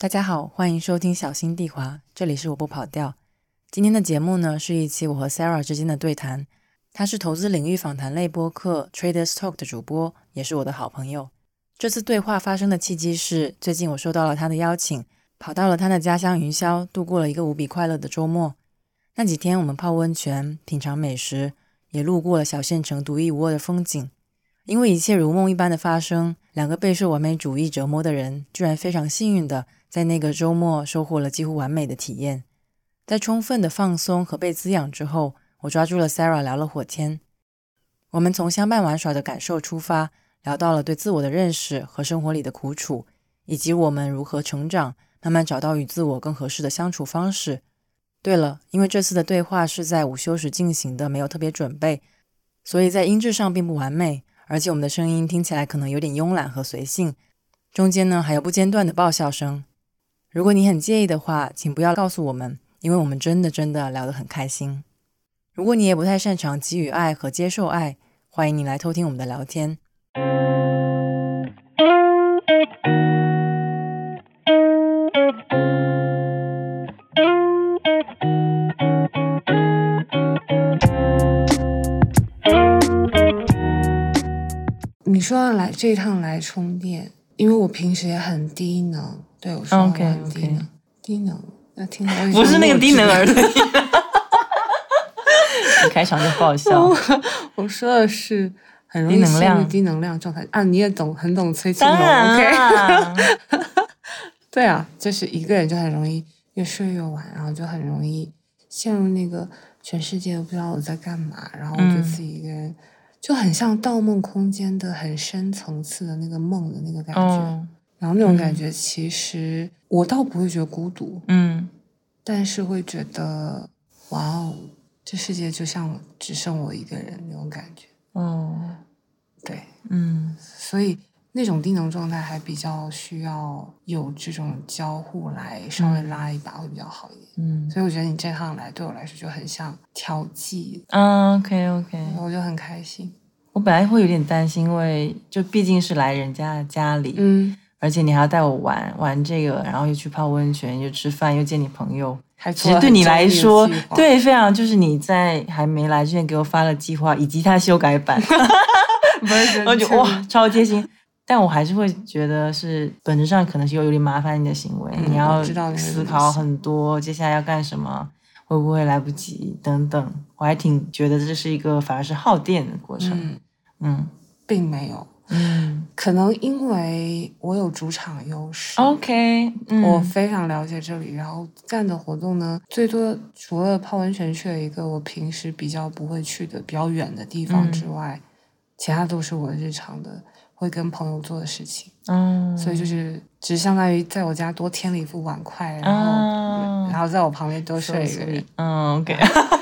大家好，欢迎收听小心地滑，这里是我不跑调。今天的节目呢，是一期我和 Sarah 之间的对谈。他是投资领域访谈类播客 Traders Talk 的主播，也是我的好朋友。这次对话发生的契机是，最近我收到了他的邀请，跑到了他的家乡云霄，度过了一个无比快乐的周末。那几天，我们泡温泉、品尝美食，也路过了小县城独一无二的风景。因为一切如梦一般的发生，两个备受完美主义折磨的人，居然非常幸运的在那个周末收获了几乎完美的体验。在充分的放松和被滋养之后，我抓住了 Sarah 聊了会天。我们从相伴玩耍的感受出发。聊到了对自我的认识和生活里的苦楚，以及我们如何成长，慢慢找到与自我更合适的相处方式。对了，因为这次的对话是在午休时进行的，没有特别准备，所以在音质上并不完美，而且我们的声音听起来可能有点慵懒和随性，中间呢还有不间断的爆笑声。如果你很介意的话，请不要告诉我们，因为我们真的真的聊得很开心。如果你也不太擅长给予爱和接受爱，欢迎你来偷听我们的聊天。说要来这一趟来充电，因为我平时也很低能，对我说我很低能，低能，那听到 不是那个低能儿童。你开场就不好笑，我说的是。很容易陷入低能量状态啊！你也懂，很懂催情龙，OK？对啊，就是一个人就很容易越睡越晚，然后就很容易陷入那个全世界都不知道我在干嘛，然后就自己一个人，就很像《盗梦空间》的很深层次的那个梦的那个感觉。然后那种感觉，其实我倒不会觉得孤独，嗯，但是会觉得哇哦，这世界就像只剩我一个人那种感觉。哦，对，嗯，所以那种低能状态还比较需要有这种交互来稍微拉一把会比较好一点，嗯，所以我觉得你这趟来对我来说就很像调剂，嗯，OK OK，我就很开心。我本来会有点担心，因为就毕竟是来人家的家里，嗯，而且你还要带我玩玩这个，然后又去泡温泉，又吃饭，又见你朋友。其实对你来说，对非常就是你在还没来之前给我发了计划以及他修改版，我就哇超贴心。但我还是会觉得是本质上可能是有有点麻烦你的行为，你要思考很多接下来要干什么，会不会来不及等等。我还挺觉得这是一个反而是耗电的过程，嗯，并没有。嗯，可能因为我有主场优势，OK，我非常了解这里，然后干的活动呢，最多除了泡温泉去了一个我平时比较不会去的比较远的地方之外，其他都是我日常的会跟朋友做的事情，嗯，所以就是只相当于在我家多添了一副碗筷，然后然后在我旁边多睡一个人，嗯，OK，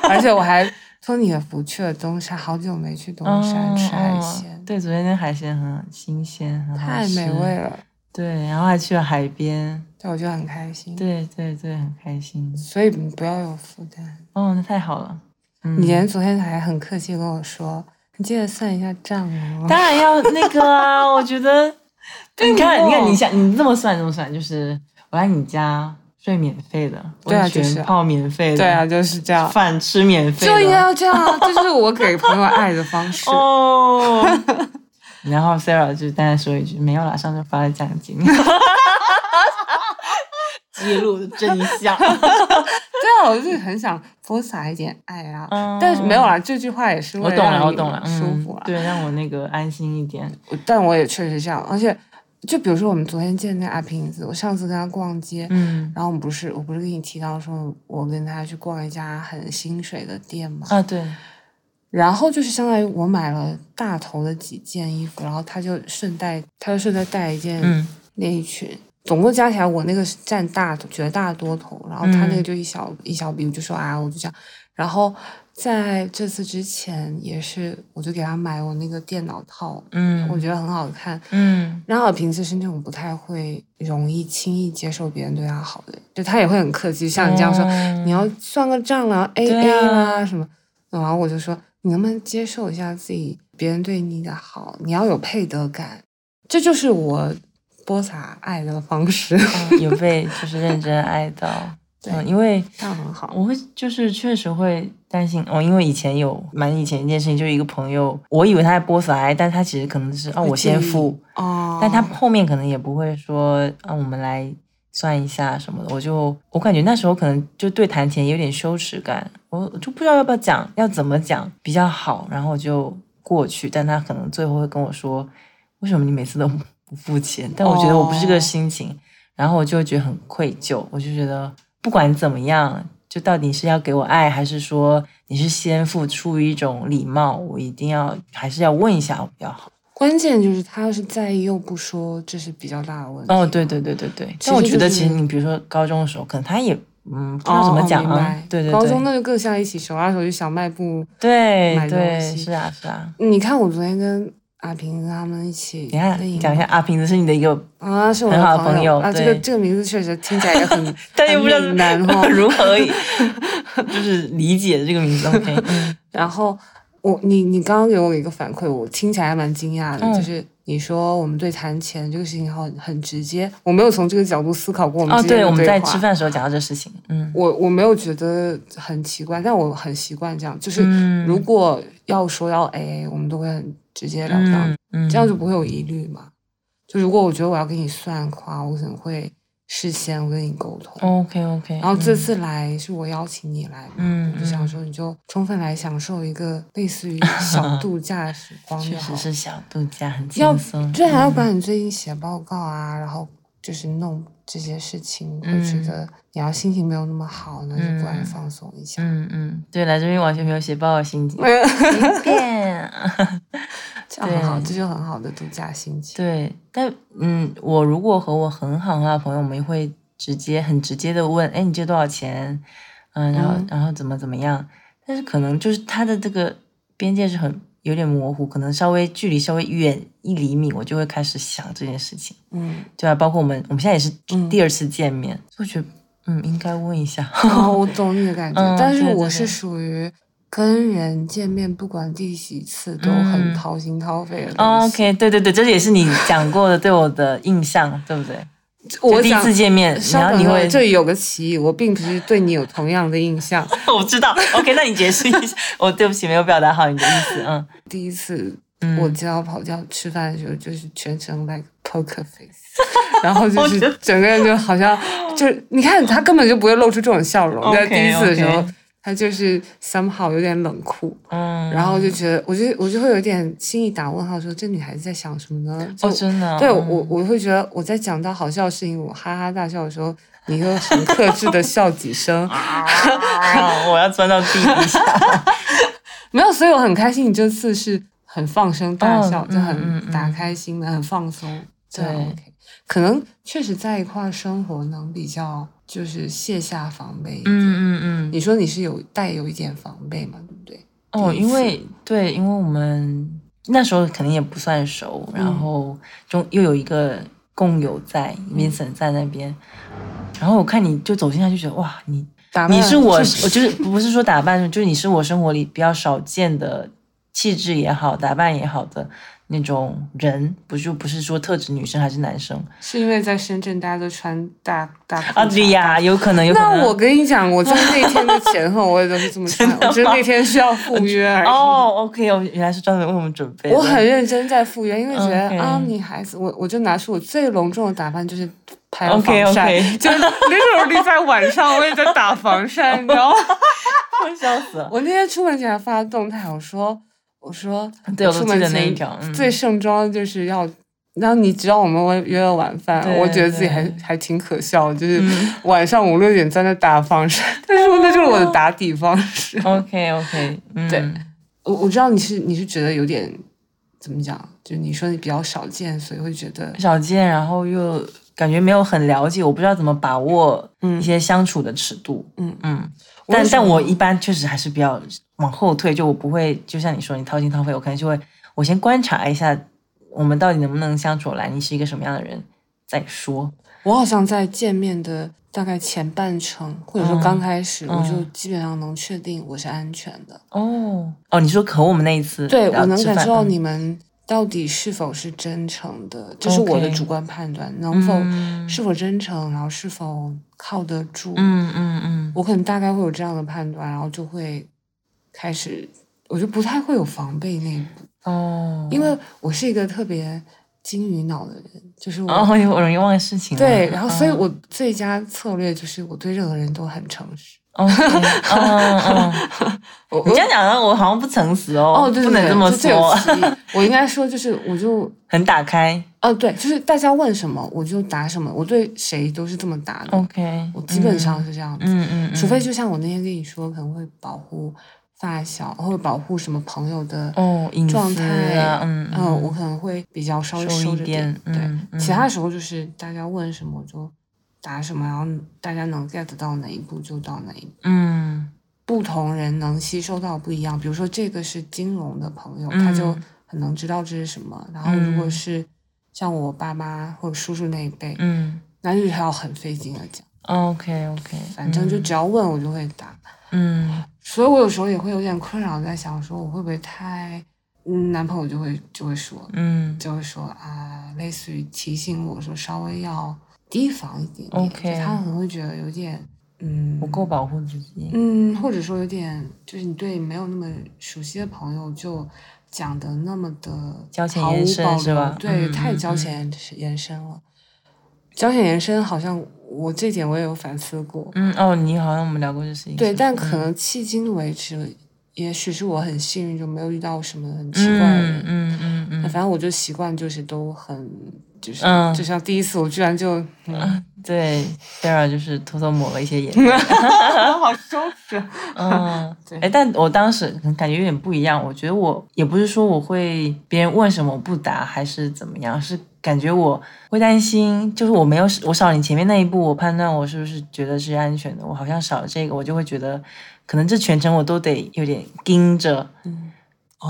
而且我还。托你的福去了东山，好久没去东山吃海鲜。对，昨天那海鲜很新鲜，很好吃，太美味了。对，然后还去了海边，对，我就很开心。对对对，很开心。所以不要有负担。哦，那太好了。嗯你连昨天还很客气跟我说，你记得算一下账哦。当然要那个啊，我觉得。你看，你看，你想，你这么算，这么算，就是我来你家。睡免费的，温泉泡免费的，对啊，就是这样。饭吃免费，就应该要这样啊！这就是我给朋友爱的方式 哦。然后 Sarah 就单单说一句：“没有啦，上次发了奖金。”记录的真相。我就是很想多撒一点爱啊，但是没有啦。这句话也是我懂了，我懂了，舒服啊，对，让我那个安心一点。但我也确实这样，而且。就比如说我们昨天见那阿平子，我上次跟他逛街，嗯，然后我们不是，我不是跟你提到说，我跟他去逛一家很薪水的店嘛，啊对，然后就是相当于我买了大头的几件衣服，然后他就顺带，他就顺带带一件内衣裙，总共加起来我那个是占大绝大多头，然后他那个就一小一小笔，我就说啊，我就这样，然后。在这次之前也是，我就给他买我那个电脑套，嗯，我觉得很好看，嗯。然后平时是那种不太会容易轻易接受别人对他好的，就他也会很客气，像你这样说，你要算个账啦，A A 啦什么，然后我就说，你能不能接受一下自己别人对你的好？你要有配得感，这就是我播撒爱的方式，有被就是认真爱到。对，因为这样很好。我会就是确实会担心哦，因为以前有蛮以前一件事情，就是一个朋友，我以为他在播撒爱，但他其实可能是哦，我先付哦，但他后面可能也不会说啊，我们来算一下什么的。我就我感觉那时候可能就对谈钱有点羞耻感，我就不知道要不要讲，要怎么讲比较好，然后就过去。但他可能最后会跟我说，为什么你每次都不付钱？但我觉得我不是这个心情，然后我就觉得很愧疚，我就觉得。不管怎么样，就到底是要给我爱，还是说你是先付出于一种礼貌？我一定要还是要问一下我比较好。关键就是他要是在意又不说，这是比较大的问题。哦，对对对对对。但我觉得其实你比如说高中的时候，可能他也嗯不知道怎么讲啊。对对对。高中那就更像一起手拉手去小卖部对对是啊是啊。你看我昨天跟。阿平他们一起，你看讲一下阿平子是你的一个啊，是我的好的朋友啊。这个这个名字确实听起来也很，但又不知道难哈，如何 就是理解这个名字。OK，然后我你你刚刚给我一个反馈，我听起来还蛮惊讶的，就是你说我们对谈钱这个事情好很直接，我没有从这个角度思考过。我们哦，对，我们在吃饭的时候讲到这事情，嗯，我我没有觉得很奇怪，但我很习惯这样，就是如果要说要 AA，我们都会很。直截了当，这样就不会有疑虑嘛。就如果我觉得我要给你算的话，我可能会事先跟你沟通。OK OK。然后这次来是我邀请你来，嗯，就想说你就充分来享受一个类似于小 度假的时光。确实是小度假，很轻松。就还要管你最近写报告啊，然后就是弄这些事情，会觉得你要心情没有那么好，那就过来放松一下。嗯嗯，对，来这边完全没有写报告心情，随便。这样很好，这就很好的度假心情。对，但嗯，我如果和我很好的朋友，我们会直接很直接的问，哎，你借多少钱？嗯，然后然后怎么怎么样？但是可能就是他的这个边界是很有点模糊，可能稍微距离稍微远一厘米，我就会开始想这件事情。嗯，对啊，包括我们我们现在也是第二次见面，就觉得嗯应该问一下。哦，我懂你的感觉，但是我是属于。跟人见面，不管第几次，都很掏心掏肺的。OK，对对对，这也是你讲过的对我的印象，对不对？我第一次见面，然后你会这里有个歧义，我并不是对你有同样的印象。我知道。OK，那你解释一下。我对不起，没有表达好你的意思。嗯，第一次我接到跑掉吃饭的时候，就是全程 like poker face，然后就是整个人就好像就是你看他根本就不会露出这种笑容，在第一次的时候。他就是 somehow 有点冷酷，嗯，然后就觉得，我就我就会有点心里打问号，说这女孩子在想什么呢？哦，真的，对我我会觉得我在讲到好笑的事情，我哈哈大笑的时候，你又很克制的笑几声，我要钻到地底下，没有，所以我很开心，你这次是很放声大笑，就很打开心的，很放松，对。可能确实在一块生活能比较。就是卸下防备，嗯嗯嗯。你说你是有带有一点防备嘛，对不对？哦，因为对，因为我们那时候肯定也不算熟，然后中又有一个共友在，Vincent 在那边，然后我看你就走进来就觉得哇，你你是我，我就是不是说打扮，就是你是我生活里比较少见的气质也好，打扮也好的。那种人不就不是说特指女生还是男生？是因为在深圳大家都穿大大啊对呀，有可能有可能。那我跟你讲，我在那天的前后我也都是这么 穿，我觉得那天需要赴约而已。哦，OK，我原来是专门为我们准备。我很认真在赴约，因为觉得啊，女孩子，我我就拿出我最隆重的打扮，就是拍防晒，就 literally 在晚上我也在打防晒，你知道吗？我笑死了。我那天出门前还发动态，我说。我说，对，我出门那一条最盛装就是要，然后你知道我们约了晚饭，我觉得自己还还挺可笑，就是晚上五六点在那打防晒，但是那就是我的打底方式。OK OK，对，我我知道你是你是觉得有点怎么讲，就你说你比较少见，所以会觉得少见，然后又感觉没有很了解，我不知道怎么把握一些相处的尺度。嗯嗯。但但我一般确实还是比较往后退，就我不会就像你说你掏心掏肺，我可能就会我先观察一下我们到底能不能相处来，你是一个什么样的人再说。我好像在见面的大概前半程，或者说刚开始，我就基本上能确定我是安全的。哦哦，你说可我们那一次，对我能感受到你们到底是否是真诚的，这是我的主观判断，能否是否真诚，然后是否靠得住，嗯嗯嗯，我可能大概会有这样的判断，然后就会开始，我就不太会有防备那一步哦，因为我是一个特别金鱼脑的人，就是我哦，我容易忘事情，对，然后所以我最佳策略就是我对任何人都很诚实。哦，嗯嗯，你这样讲，我好像不诚实哦。哦，对不能这么说。我应该说，就是我就 很打开。哦，对，就是大家问什么，我就答什么。我对谁都是这么答的。OK，我基本上是这样子。嗯嗯。除非就像我那天跟你说，可能会保护发小，或者保护什么朋友的哦状态啊，嗯嗯，我可能会比较稍微收着点。对，其他时候就是大家问什么我就。答什么，然后大家能 get 到哪一步就到哪一步。嗯，不同人能吸收到不一样。比如说这个是金融的朋友，他就很能知道这是什么。然后如果是像我爸妈或者叔叔那一辈，嗯，那就是要很费劲的讲。OK OK，反正就只要问我就会答。嗯，所以我有时候也会有点困扰，在想说我会不会太……嗯，男朋友就会就会说，嗯，就会说啊，类似于提醒我说稍微要。提防一点点，他可能会觉得有点，嗯，不够保护自己，嗯，或者说有点，就是你对没有那么熟悉的朋友就讲的那么的交浅言深是吧？对，太交浅延伸了。交浅延伸，好像我这点我也有反思过。嗯，哦，你好像我们聊过这事情。对，但可能迄今为止，也许是我很幸运，就没有遇到什么很奇怪的人。嗯嗯嗯。反正我就习惯，就是都很。就是，嗯，就像第一次，我居然就，嗯，对，Sarah 就是偷偷抹了一些眼 好羞耻，嗯，对，哎，但我当时感觉有点不一样，我觉得我也不是说我会别人问什么我不答，还是怎么样，是感觉我会担心，就是我没有我少你前面那一步，我判断我是不是觉得是安全的，我好像少了这个，我就会觉得可能这全程我都得有点盯着，嗯，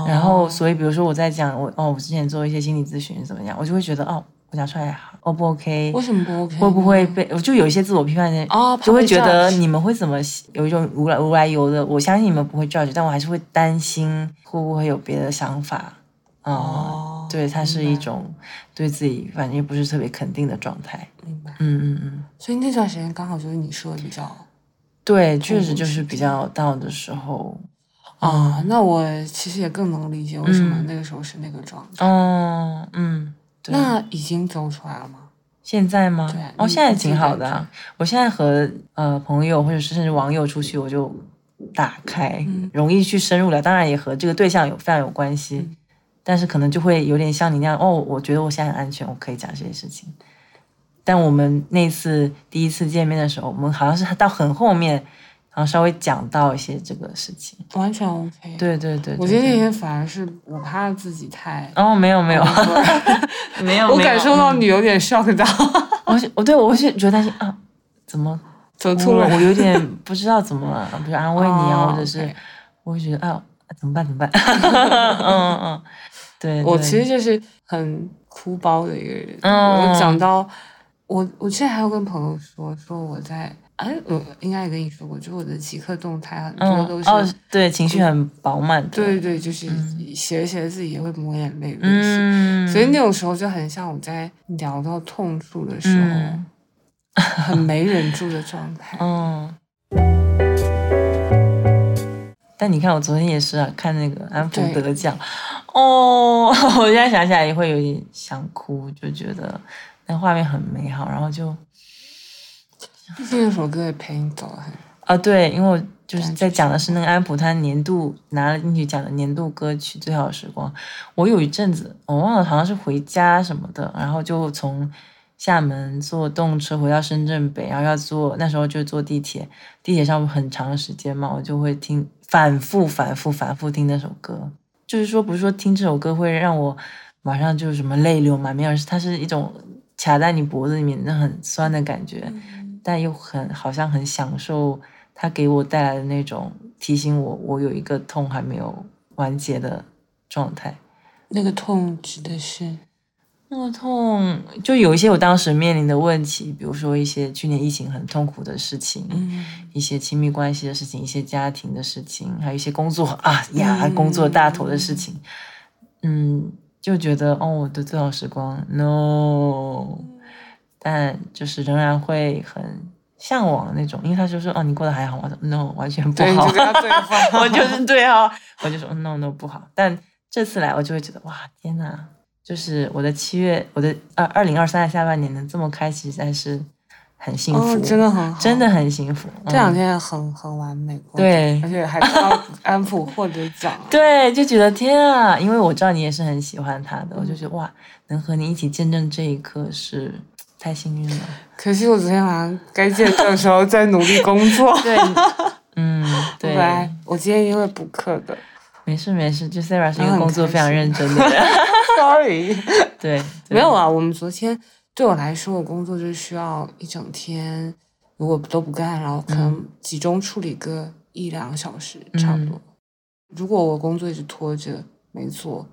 然后所以比如说我在讲我哦，我之前做一些心理咨询怎么样，我就会觉得哦。我讲出来，O 不 OK？为什么不 OK？会不会被？我就有一些自我批判的，哦就会觉得你们会怎么有一种无来无来由的。我相信你们不会 judge，但我还是会担心会不会有别的想法。哦，对，它是一种对自己反正不是特别肯定的状态。明白。嗯嗯嗯。所以那段时间刚好就是你说的比较，对，确实就是比较到的时候。啊，那我其实也更能理解为什么那个时候是那个状态。哦，嗯。那已经走出来了吗？现在吗？对，哦，现在挺好的。我现在和呃朋友或者是甚至网友出去，我就打开，容易去深入了。当然也和这个对象有非常有关系，但是可能就会有点像你那样哦。我觉得我现在很安全，我可以讲这些事情。但我们那次第一次见面的时候，我们好像是到很后面。然后稍微讲到一些这个事情，完全 OK。对对对，我觉得那天反而是我怕自己太……哦，没有没有 没有，我感受到你有点 shock 到。我我对我是觉得担心啊，怎么走错了？我有点不知道怎么了，比如安慰你啊，或者是我会觉得啊，怎么办？怎么办？嗯 嗯，对，我其实就是很哭包的一个人。嗯，我讲到我，我现在还要跟朋友说说我在。哎，我应该也跟你说过，就我的即刻动态很多都是哦，对，情绪很饱满的，对对，就是写着写着自己也会抹眼泪，嗯，所以那种时候就很像我在聊到痛处的时候，很没忍住的状态，嗯。但你看，我昨天也是啊，看那个安福得奖，哦，我现在想起来也会有点想哭，就觉得那画面很美好，然后就。毕竟那首歌也陪你走了很啊，对，因为我就是在讲的是那个安普他年度拿了进去奖的年度歌曲《最好的时光》。我有一阵子我忘了，好像是回家什么的，然后就从厦门坐动车回到深圳北，然后要坐那时候就坐地铁，地铁上很长时间嘛，我就会听反复反复反复听那首歌。就是说，不是说听这首歌会让我马上就什么泪流满面，而是它是一种卡在你脖子里面那很酸的感觉。但又很好像很享受它给我带来的那种提醒我，我有一个痛还没有完结的状态。那个痛指的是那个痛，就有一些我当时面临的问题，比如说一些去年疫情很痛苦的事情，嗯，一些亲密关系的事情，一些家庭的事情，还有一些工作啊呀工作大头的事情，嗯。就觉得哦，我的最好时光，no，但就是仍然会很向往那种，因为他就说哦，你过得还好吗？no，完全不好。我就是对啊，我就说 no no 不好。但这次来，我就会觉得哇，天哪！就是我的七月，我的二二零二三的下半年能这么开，实在是很幸福，真的很好，真的很幸福。这两天很很完美，对，而且还帮 安普获得奖，对，就觉得天啊！因为我知道你也是很喜欢他的，我就觉得哇，能和你一起见证这一刻是太幸运了。可惜我昨天晚上该见证的时候在努力工作，对，嗯，对，我今天因为补课的。没事没事，就 Sarah 是一个工作非常认真的人。Sorry，对，没有啊。我们昨天对我来说，我工作就需要一整天，如果都不干，然后可能集中处理个一两个小时，差不多。如果我工作一直拖着没做，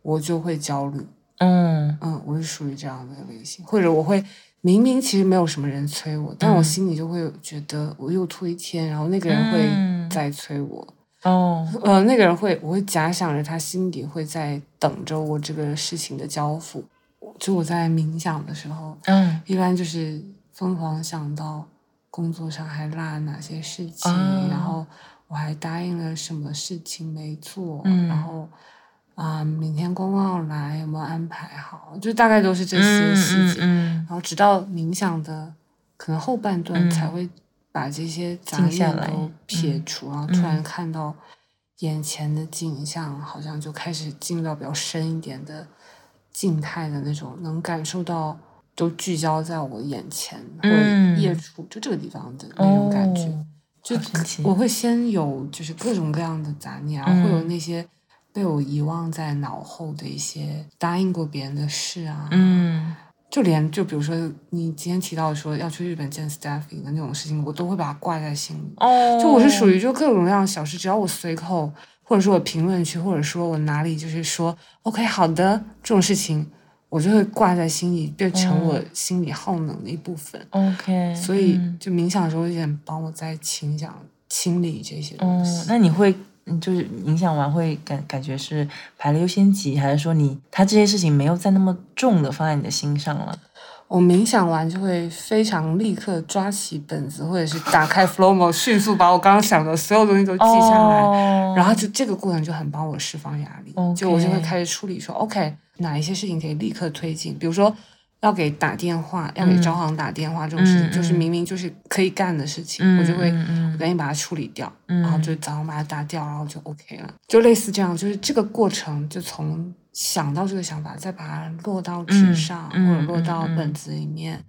我就会焦虑。嗯嗯，我是属于这样的类型，或者我会明明其实没有什么人催我，但我心里就会觉得我又拖一天，然后那个人会再催我。哦，呃，那个人会，我会假想着他心底会在等着我这个事情的交付。就我在冥想的时候，嗯，一般就是疯狂想到工作上还落了哪些事情，然后我还答应了什么事情没做，然后啊，明天公告来有没有安排好，就大概都是这些细节。然后直到冥想的可能后半段才会。把这些杂念都撇除，然后突然看到眼前的景象，好像就开始进入到比较深一点的静态的那种，能感受到都聚焦在我眼前或者夜处，就这个地方的那种感觉。就我会先有就是各种各样的杂念，然后会有那些被我遗忘在脑后的一些答应过别人的事啊。嗯。就连就比如说你今天提到说要去日本见 Stephy 的那种事情，我都会把它挂在心里。哦，就我是属于就各种各样的小事，只要我随口或者说我评论区，或者说我哪里就是说 OK 好的这种事情，我就会挂在心里，变成我心里耗能的一部分。OK，所以就冥想的时候有点帮我在清想清理这些东西。那你会？就是冥想完会感感觉是排了优先级，还是说你他这些事情没有再那么重的放在你的心上了？我冥想完就会非常立刻抓起本子，或者是打开 Flow Mo，迅速把我刚刚想的所有东西都记下来，然后就这个过程就很帮我释放压力。就我就会开始处理说，OK，哪一些事情可以立刻推进，比如说。要给打电话，要给招行打电话这种事情，就是明明就是可以干的事情，我就会赶紧把它处理掉，然后就早上把它打掉，然后就 OK 了。就类似这样，就是这个过程，就从想到这个想法，再把它落到纸上或者落到本子里面，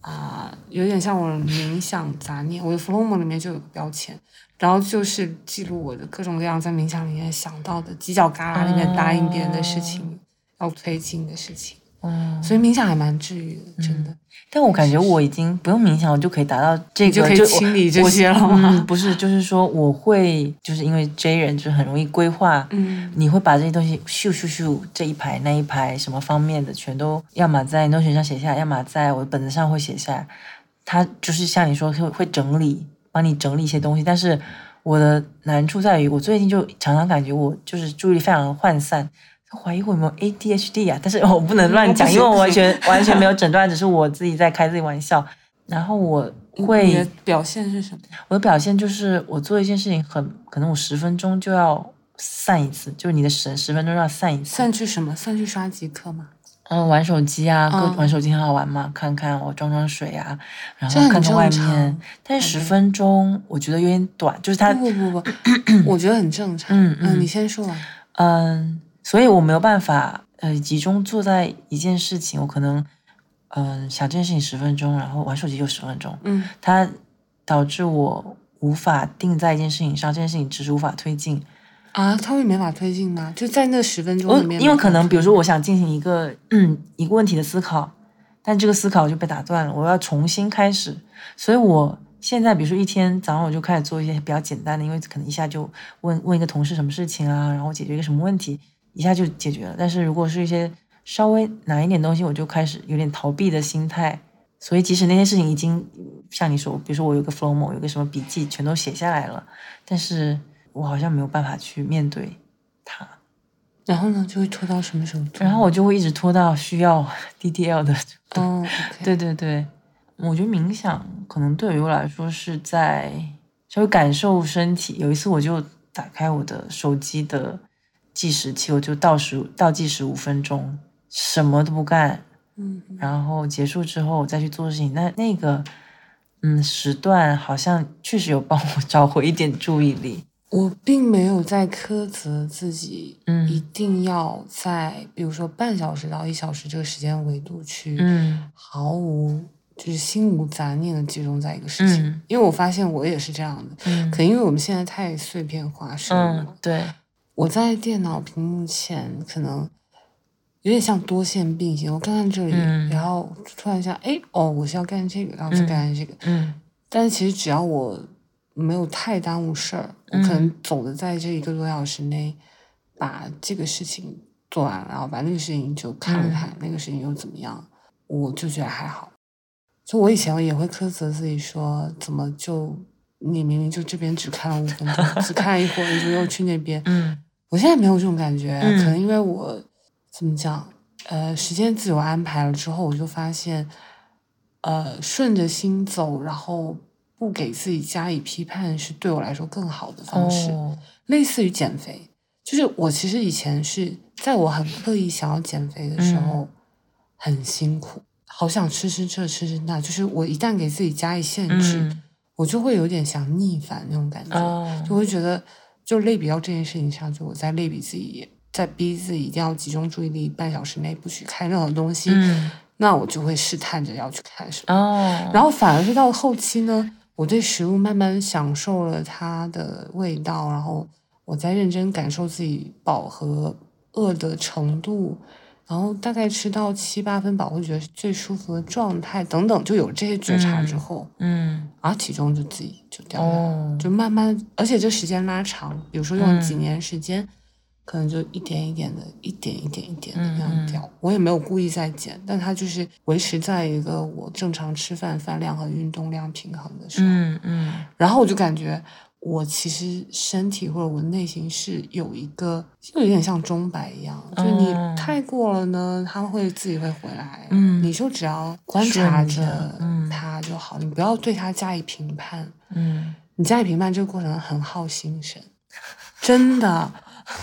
啊，有点像我冥想杂念。我的 Flow 里面就有个标签，然后就是记录我的各种各样在冥想里面想到的犄角旮旯里面答应别人的事情，要推进的事情。嗯，所以冥想还蛮治愈的，真的。但我感觉我已经不用冥想，我就可以达到这个，就可以清理这些了吗？不是，就是说我会，就是因为 J 人就是很容易规划，嗯，你会把这些东西咻咻咻这一排那一排什么方面的全都，要么在 Notion 上写下来，要么在我的本子上会写下来。他就是像你说会会整理，帮你整理一些东西。但是我的难处在于，我最近就常常感觉我就是注意力非常的涣散。怀疑我有没有 ADHD 啊？但是我不能乱讲，因为我完全完全没有诊断，只是我自己在开自己玩笑。然后我会表现是什么？我的表现就是我做一件事情，很可能我十分钟就要散一次，就是你的神十分钟要散一次。散去什么？散去刷极客吗？嗯，玩手机啊，玩手机很好玩嘛，看看我装装水啊，然后看看外面。但是十分钟我觉得有点短，就是它不不不不，我觉得很正常。嗯嗯，你先说完。嗯。所以我没有办法，呃，集中做在一件事情。我可能，嗯，想这件事情十分钟，然后玩手机就十分钟。嗯，它导致我无法定在一件事情上，这件事情迟迟无法推进。啊，它会没法推进吗？就在那十分钟里面？因为可能，比如说，我想进行一个嗯一个问题的思考，但这个思考就被打断了，我要重新开始。所以我现在，比如说一天早上我就开始做一些比较简单的，因为可能一下就问问一个同事什么事情啊，然后解决一个什么问题。一下就解决了，但是如果是一些稍微难一点东西，我就开始有点逃避的心态。所以即使那些事情已经像你说，比如说我有个 flow，有个什么笔记全都写下来了，但是我好像没有办法去面对它。然后呢，就会拖到什么时候？然后我就会一直拖到需要 DDL 的。哦，对对对，我觉得冥想可能对于我来说是在稍微感受身体。有一次我就打开我的手机的计时器，我就倒数倒计时五分钟，什么都不干，嗯，然后结束之后我再去做事情。那那个嗯时段好像确实有帮我找回一点注意力。我并没有在苛责自己，嗯，一定要在比如说半小时到一小时这个时间维度去，嗯，毫无就是心无杂念的集中在一个事情，因为我发现我也是这样的，嗯，可能因为我们现在太碎片化生活了，对，我在电脑屏幕前可能有点像多线并行，我看看这里，然后突然想，哎，哦，我是要干这个，然后去干这个，嗯，但是其实只要我。没有太耽误事儿，我可能总的在这一个多小时内，把这个事情做完了，然后把那个事情就看了看，那个事情又怎么样，我就觉得还好。就我以前也会苛责自己说，怎么就你明明就这边只看了五分钟，只看了一会儿，你就又去那边。嗯，我现在没有这种感觉，可能因为我怎么讲，呃，时间自由安排了之后，我就发现，呃，顺着心走，然后。不给自己加以批判是对我来说更好的方式，类似于减肥。就是我其实以前是在我很刻意想要减肥的时候，很辛苦，好想吃吃这吃吃那。就是我一旦给自己加以限制，我就会有点想逆反那种感觉，就会觉得就类比到这件事情上，就我在类比自己，在逼自己一定要集中注意力半小时内不许看任何东西，那我就会试探着要去看什么。然后反而是到后期呢。我对食物慢慢享受了它的味道，然后我在认真感受自己饱和饿的程度，然后大概吃到七八分饱，会觉得是最舒服的状态等等，就有这些觉察之后，嗯，然后体重就自己就掉下来，就慢慢，而且这时间拉长，比如说用几年时间。可能就一点一点的，一点一点一点的那样掉。我也没有故意在减，但它就是维持在一个我正常吃饭饭量和运动量平衡的时候。嗯嗯。然后我就感觉我其实身体或者我内心是有一个，就有点像钟摆一样，就你太过了呢，它会自己会回来。嗯。你就只要观察着它就好，你不要对它加以评判。嗯。你加以评判这个过程很耗心神，真的。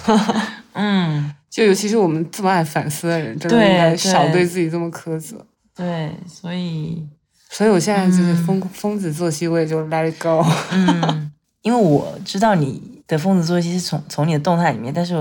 嗯，就尤其是我们这么爱反思的人，真的应该少对自己这么苛责。对，所以，所以我现在就是疯疯子作息，我也就 let it go。嗯，因为我知道你的疯子作息是从从你的动态里面，但是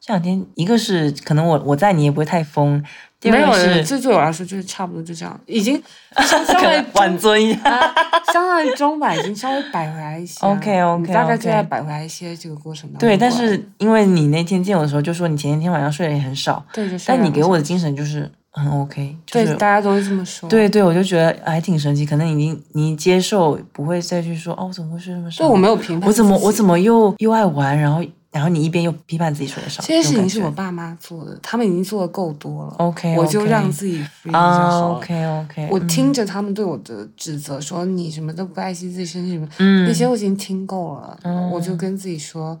这两天一个是可能我我在你也不会太疯。没有，这对我来说就是差不多就这样，已经相对 晚尊一下，相当于钟摆已经稍微摆回来一些。OK OK，大概就在摆回来一些这个过程当中。对，但是因为你那天见我的时候就说你前一天晚上睡得也很少，对，但你给我的精神就是很 OK，对，大家都是这么说。对对，我就觉得还挺神奇，可能已经你接受不会再去说哦，我怎么会睡这么少？对我没有评判，我怎么我怎么又又爱玩，然后。然后你一边又批判自己说的少，这些事情是我爸妈做的，他们已经做的够多了。OK，我就让自己 free 就好了。OK OK，我听着他们对我的指责，说你什么都不爱惜自己身体什么，嗯那些我已经听够了。嗯我就跟自己说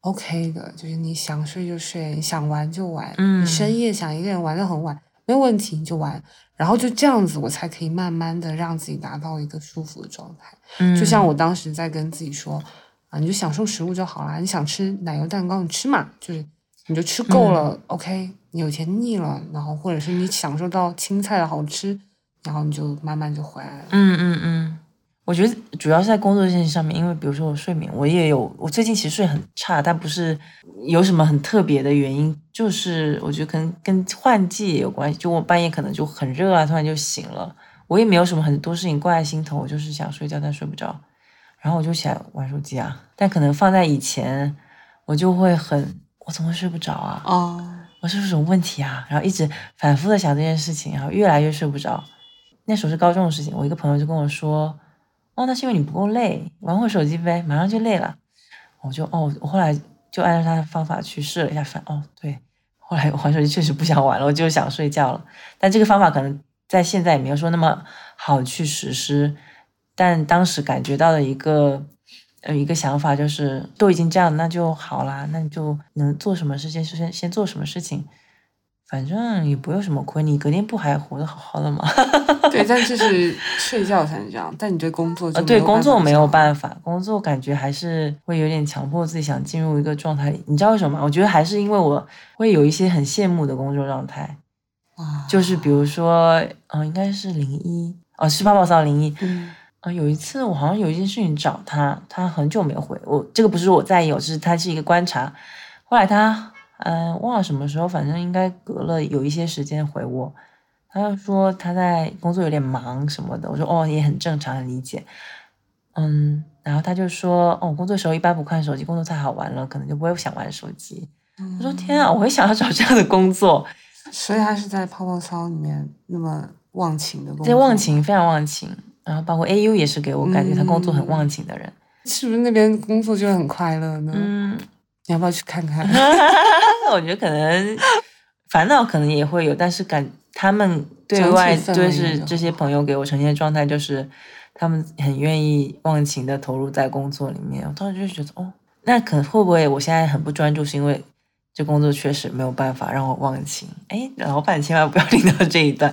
，OK 的，就是你想睡就睡，你想玩就玩，你深夜想一个人玩到很晚没有问题，你就玩。然后就这样子，我才可以慢慢的让自己达到一个舒服的状态。就像我当时在跟自己说。啊，你就享受食物就好了。你想吃奶油蛋糕，你吃嘛，就是你就吃够了。OK，你有一天腻了，然后或者是你享受到青菜的好吃，然后你就慢慢就回来了。嗯嗯嗯，我觉得主要是在工作这件事上面，因为比如说我睡眠，我也有，我最近其实睡很差，但不是有什么很特别的原因，就是我觉得可能跟换季也有关系。就我半夜可能就很热啊，突然就醒了，我也没有什么很多事情挂在心头，我就是想睡觉，但睡不着。然后我就起来玩手机啊，但可能放在以前，我就会很，我怎么睡不着啊？哦，我是不是什么问题啊？然后一直反复的想这件事情，然后越来越睡不着。那时候是高中的事情，我一个朋友就跟我说：“哦，那是因为你不够累，玩会手机呗，马上就累了。”我就哦，我后来就按照他的方法去试了一下，反哦对，后来玩手机确实不想玩了，我就想睡觉了。但这个方法可能在现在也没有说那么好去实施。但当时感觉到的一个呃一个想法，就是都已经这样，那就好啦，那你就能做什么事情先先做什么事情。反正也不用什么亏，你隔天不还活得好好的吗？对，但就是睡觉才能这样。但你对工作，对工作没有办法，工作感觉还是会有点强迫自己想进入一个状态里。你知道为什么吗？我觉得还是因为我会有一些很羡慕的工作状态，就是比如说，嗯，应该是零一，哦，是泡泡骚零一，嗯，啊，有一次我好像有一件事情找他，他很久没有回我，这个不是我在意，我是他是一个观察，后来他。嗯，忘了什么时候，反正应该隔了有一些时间回我。他就说他在工作有点忙什么的，我说哦也很正常，很理解。嗯，然后他就说哦，工作时候一般不看手机，工作太好玩了，可能就不会想玩手机。我说天啊，我会想要找这样的工作。所以他是在泡泡骚里面那么忘情的工作，在忘情，非常忘情。然后包括 AU 也是给我感觉他工作很忘情的人，是不是那边工作就很快乐呢？嗯。你要不要去看看？我觉得可能烦恼可能也会有，但是感他们对外就是这些朋友给我呈现的状态，就是他们很愿意忘情的投入在工作里面。我当时就觉得，哦，那可能会不会我现在很不专注，是因为这工作确实没有办法让我忘情？哎，老板千万不要听到这一段。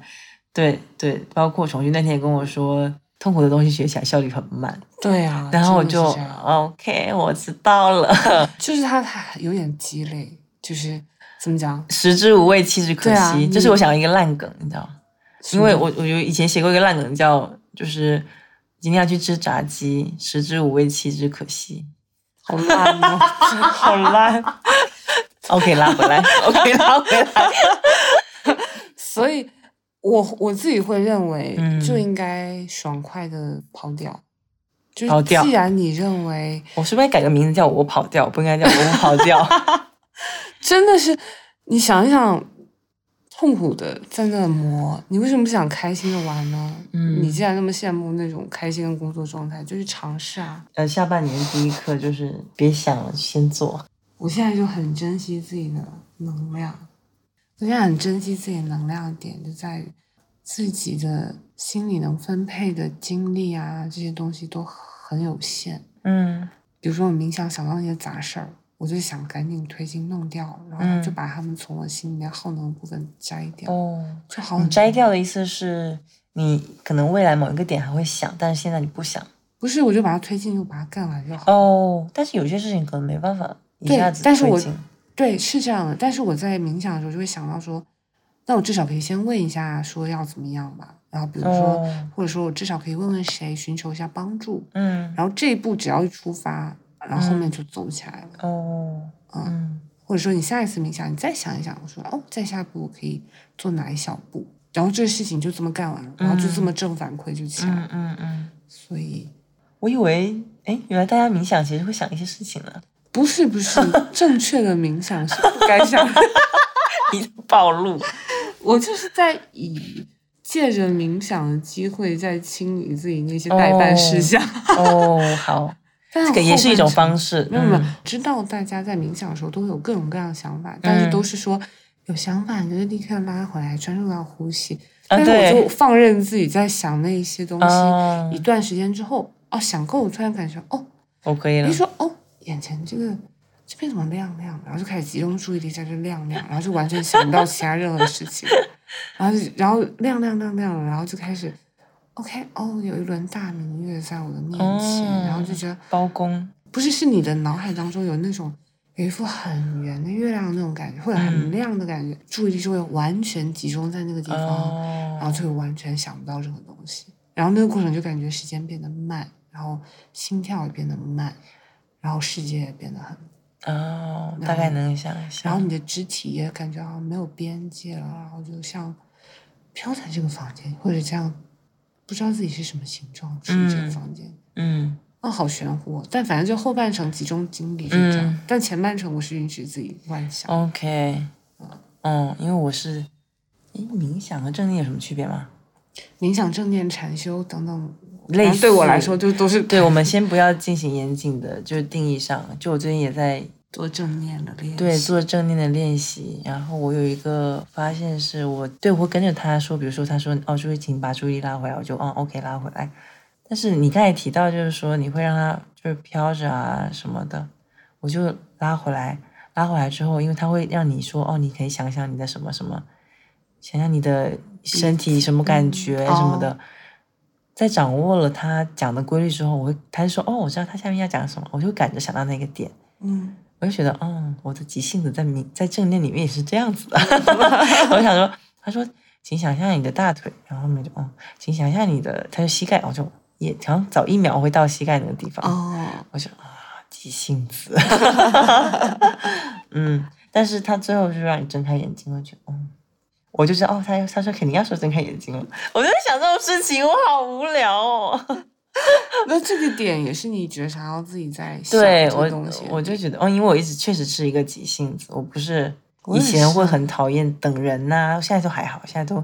对对，包括重庆那天也跟我说。痛苦的东西学起来效率很慢，对啊，然后我就 OK，我知道了。就是他他有点鸡肋，就是怎么讲，食之无味，弃之可惜。这是我想一个烂梗，你知道吗因为我我有以前写过一个烂梗，叫就是今天要去吃炸鸡，食之无味，弃之可惜。好烂哦，好烂。OK，拉回来，OK，拉回来。所以。我我自己会认为，就应该爽快的跑掉。跑掉。既然你认为，我是不是改个名字叫我跑掉，不应该叫我跑掉？真的是，你想一想，痛苦的在那磨，你为什么不想开心的玩呢？嗯，你既然那么羡慕那种开心的工作状态，就去尝试啊。呃，下半年第一课就是别想了，先做。我现在就很珍惜自己的能量。我现在很珍惜自己能量的点，就在于自己的心里能分配的精力啊，这些东西都很有限。嗯，比如说我冥想想到那些杂事儿，我就想赶紧推进弄掉，然后就把他们从我心里面耗能部分摘掉。哦，就好。你摘掉的意思是你可能未来某一个点还会想，但是现在你不想。不是，我就把它推进，就把它干完就好。哦，但是有些事情可能没办法一下子推进。对，是这样的。但是我在冥想的时候就会想到说，那我至少可以先问一下，说要怎么样吧。然后比如说，或者说我至少可以问问谁，寻求一下帮助。嗯。然后这一步只要一出发，然后后面就走起来了。哦。嗯。或者说你下一次冥想，你再想一想，我说哦，再下一步我可以做哪一小步，然后这个事情就这么干完了，然后就这么正反馈就起来了。嗯嗯。所以，我以为，哎，原来大家冥想其实会想一些事情呢。不是不是，正确的冥想是不该想的。你暴露，我就是在以借着冥想的机会，在清理自己那些代办事项。哦，好，这个也是一种方式。没有没有，知道大家在冥想的时候都会有各种各样的想法，但是都是说有想法你就立刻拉回来，专注到呼吸。但是我就放任自己在想那一些东西，一段时间之后，哦，想够，突然感觉哦，我可以了。你说哦。眼前这个这边怎么亮亮？然后就开始集中注意力在这亮亮，然后就完全想不到其他任何事情。然后然后亮亮亮亮，然后就开始 OK 哦，有一轮大明月在我的面前，然后就觉得包公不是是你的脑海当中有那种有一副很圆的月亮那种感觉，或者很亮的感觉，注意力就会完全集中在那个地方，然后就会完全想不到任何东西。然后那个过程就感觉时间变得慢，然后心跳也变得慢。然后世界也变得很哦，大概能想象。然后你的肢体也感觉好像没有边界了，然后就像飘在这个房间，或者这样不知道自己是什么形状出这个房间。嗯，哦，好玄乎。但反正就后半程集中精力是这样，但前半程我是允许自己幻想。OK，嗯，因为我是，诶，冥想和正念有什么区别吗？冥想、正念、禅修等等。类对我来说，就都是对。我们先不要进行严谨的，就是定义上。就我最近也在 做正念的练，对，做正念的练习。然后我有一个发现，是我对我会跟着他说，比如说他说哦，注意请把注意力拉回来，我就嗯，OK，拉回来。但是你刚才提到，就是说你会让它就是飘着啊什么的，我就拉回来，拉回来之后，因为它会让你说哦，你可以想想你的什么什么，想想你的身体什么感觉什么的。在掌握了他讲的规律之后，我会他就说哦，我知道他下面要讲什么，我就赶着想到那个点。嗯，我就觉得哦，我的急性子在明在正念里面也是这样子的。我想说，他说，请想象你的大腿，然后后面就哦，请想象你的，他说膝盖，我就也好像早一秒会到膝盖那个地方。哦，我就啊，急性子。嗯，但是他最后就让你睁开眼睛，我就嗯。我就知道哦，他他说肯定要说睁开眼睛了。我就在想这种事情，我好无聊哦。那这个点也是你觉察到自己在想这个东西。我就觉得哦，因为我一直确实是一个急性子，我不是以前会很讨厌等人呐，现在都还好，现在都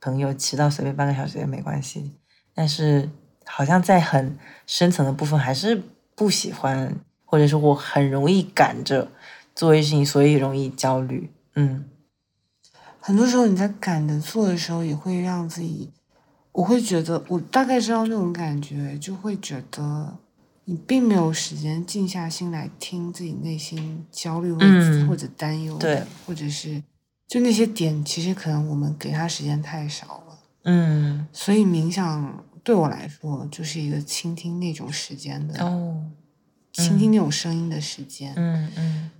朋友迟到随便半个小时也没关系。但是好像在很深层的部分还是不喜欢，或者说我很容易赶着做一些事情，所以容易焦虑。嗯。很多时候你在赶着做的时候，也会让自己，我会觉得我大概知道那种感觉，就会觉得你并没有时间静下心来听自己内心焦虑或者或者担忧对，或者是就那些点，其实可能我们给他时间太少了。嗯，所以冥想对我来说就是一个倾听那种时间的哦，倾听那种声音的时间。嗯嗯。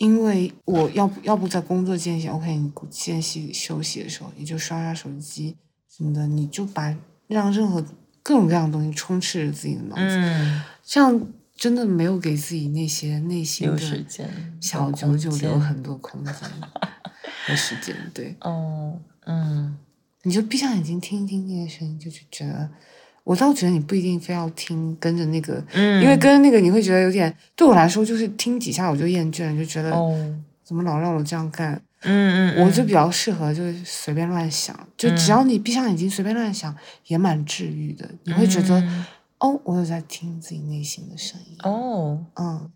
因为我要不要不在工作间隙，OK，你间隙休息的时候，你就刷刷手机什么的，你就把让任何各种各样的东西充斥着自己的脑子，这样真的没有给自己那些内心的时间小九九留很多空间和时间。对，哦，嗯，你就闭上眼睛听一听那些声音，就是觉得。我倒觉得你不一定非要听跟着那个，因为跟着那个你会觉得有点。对我来说，就是听几下我就厌倦，就觉得怎么老让我这样干。嗯嗯，我就比较适合就是随便乱想，就只要你闭上眼睛随便乱想，也蛮治愈的。你会觉得哦，我有在听自己内心的声音。哦，嗯，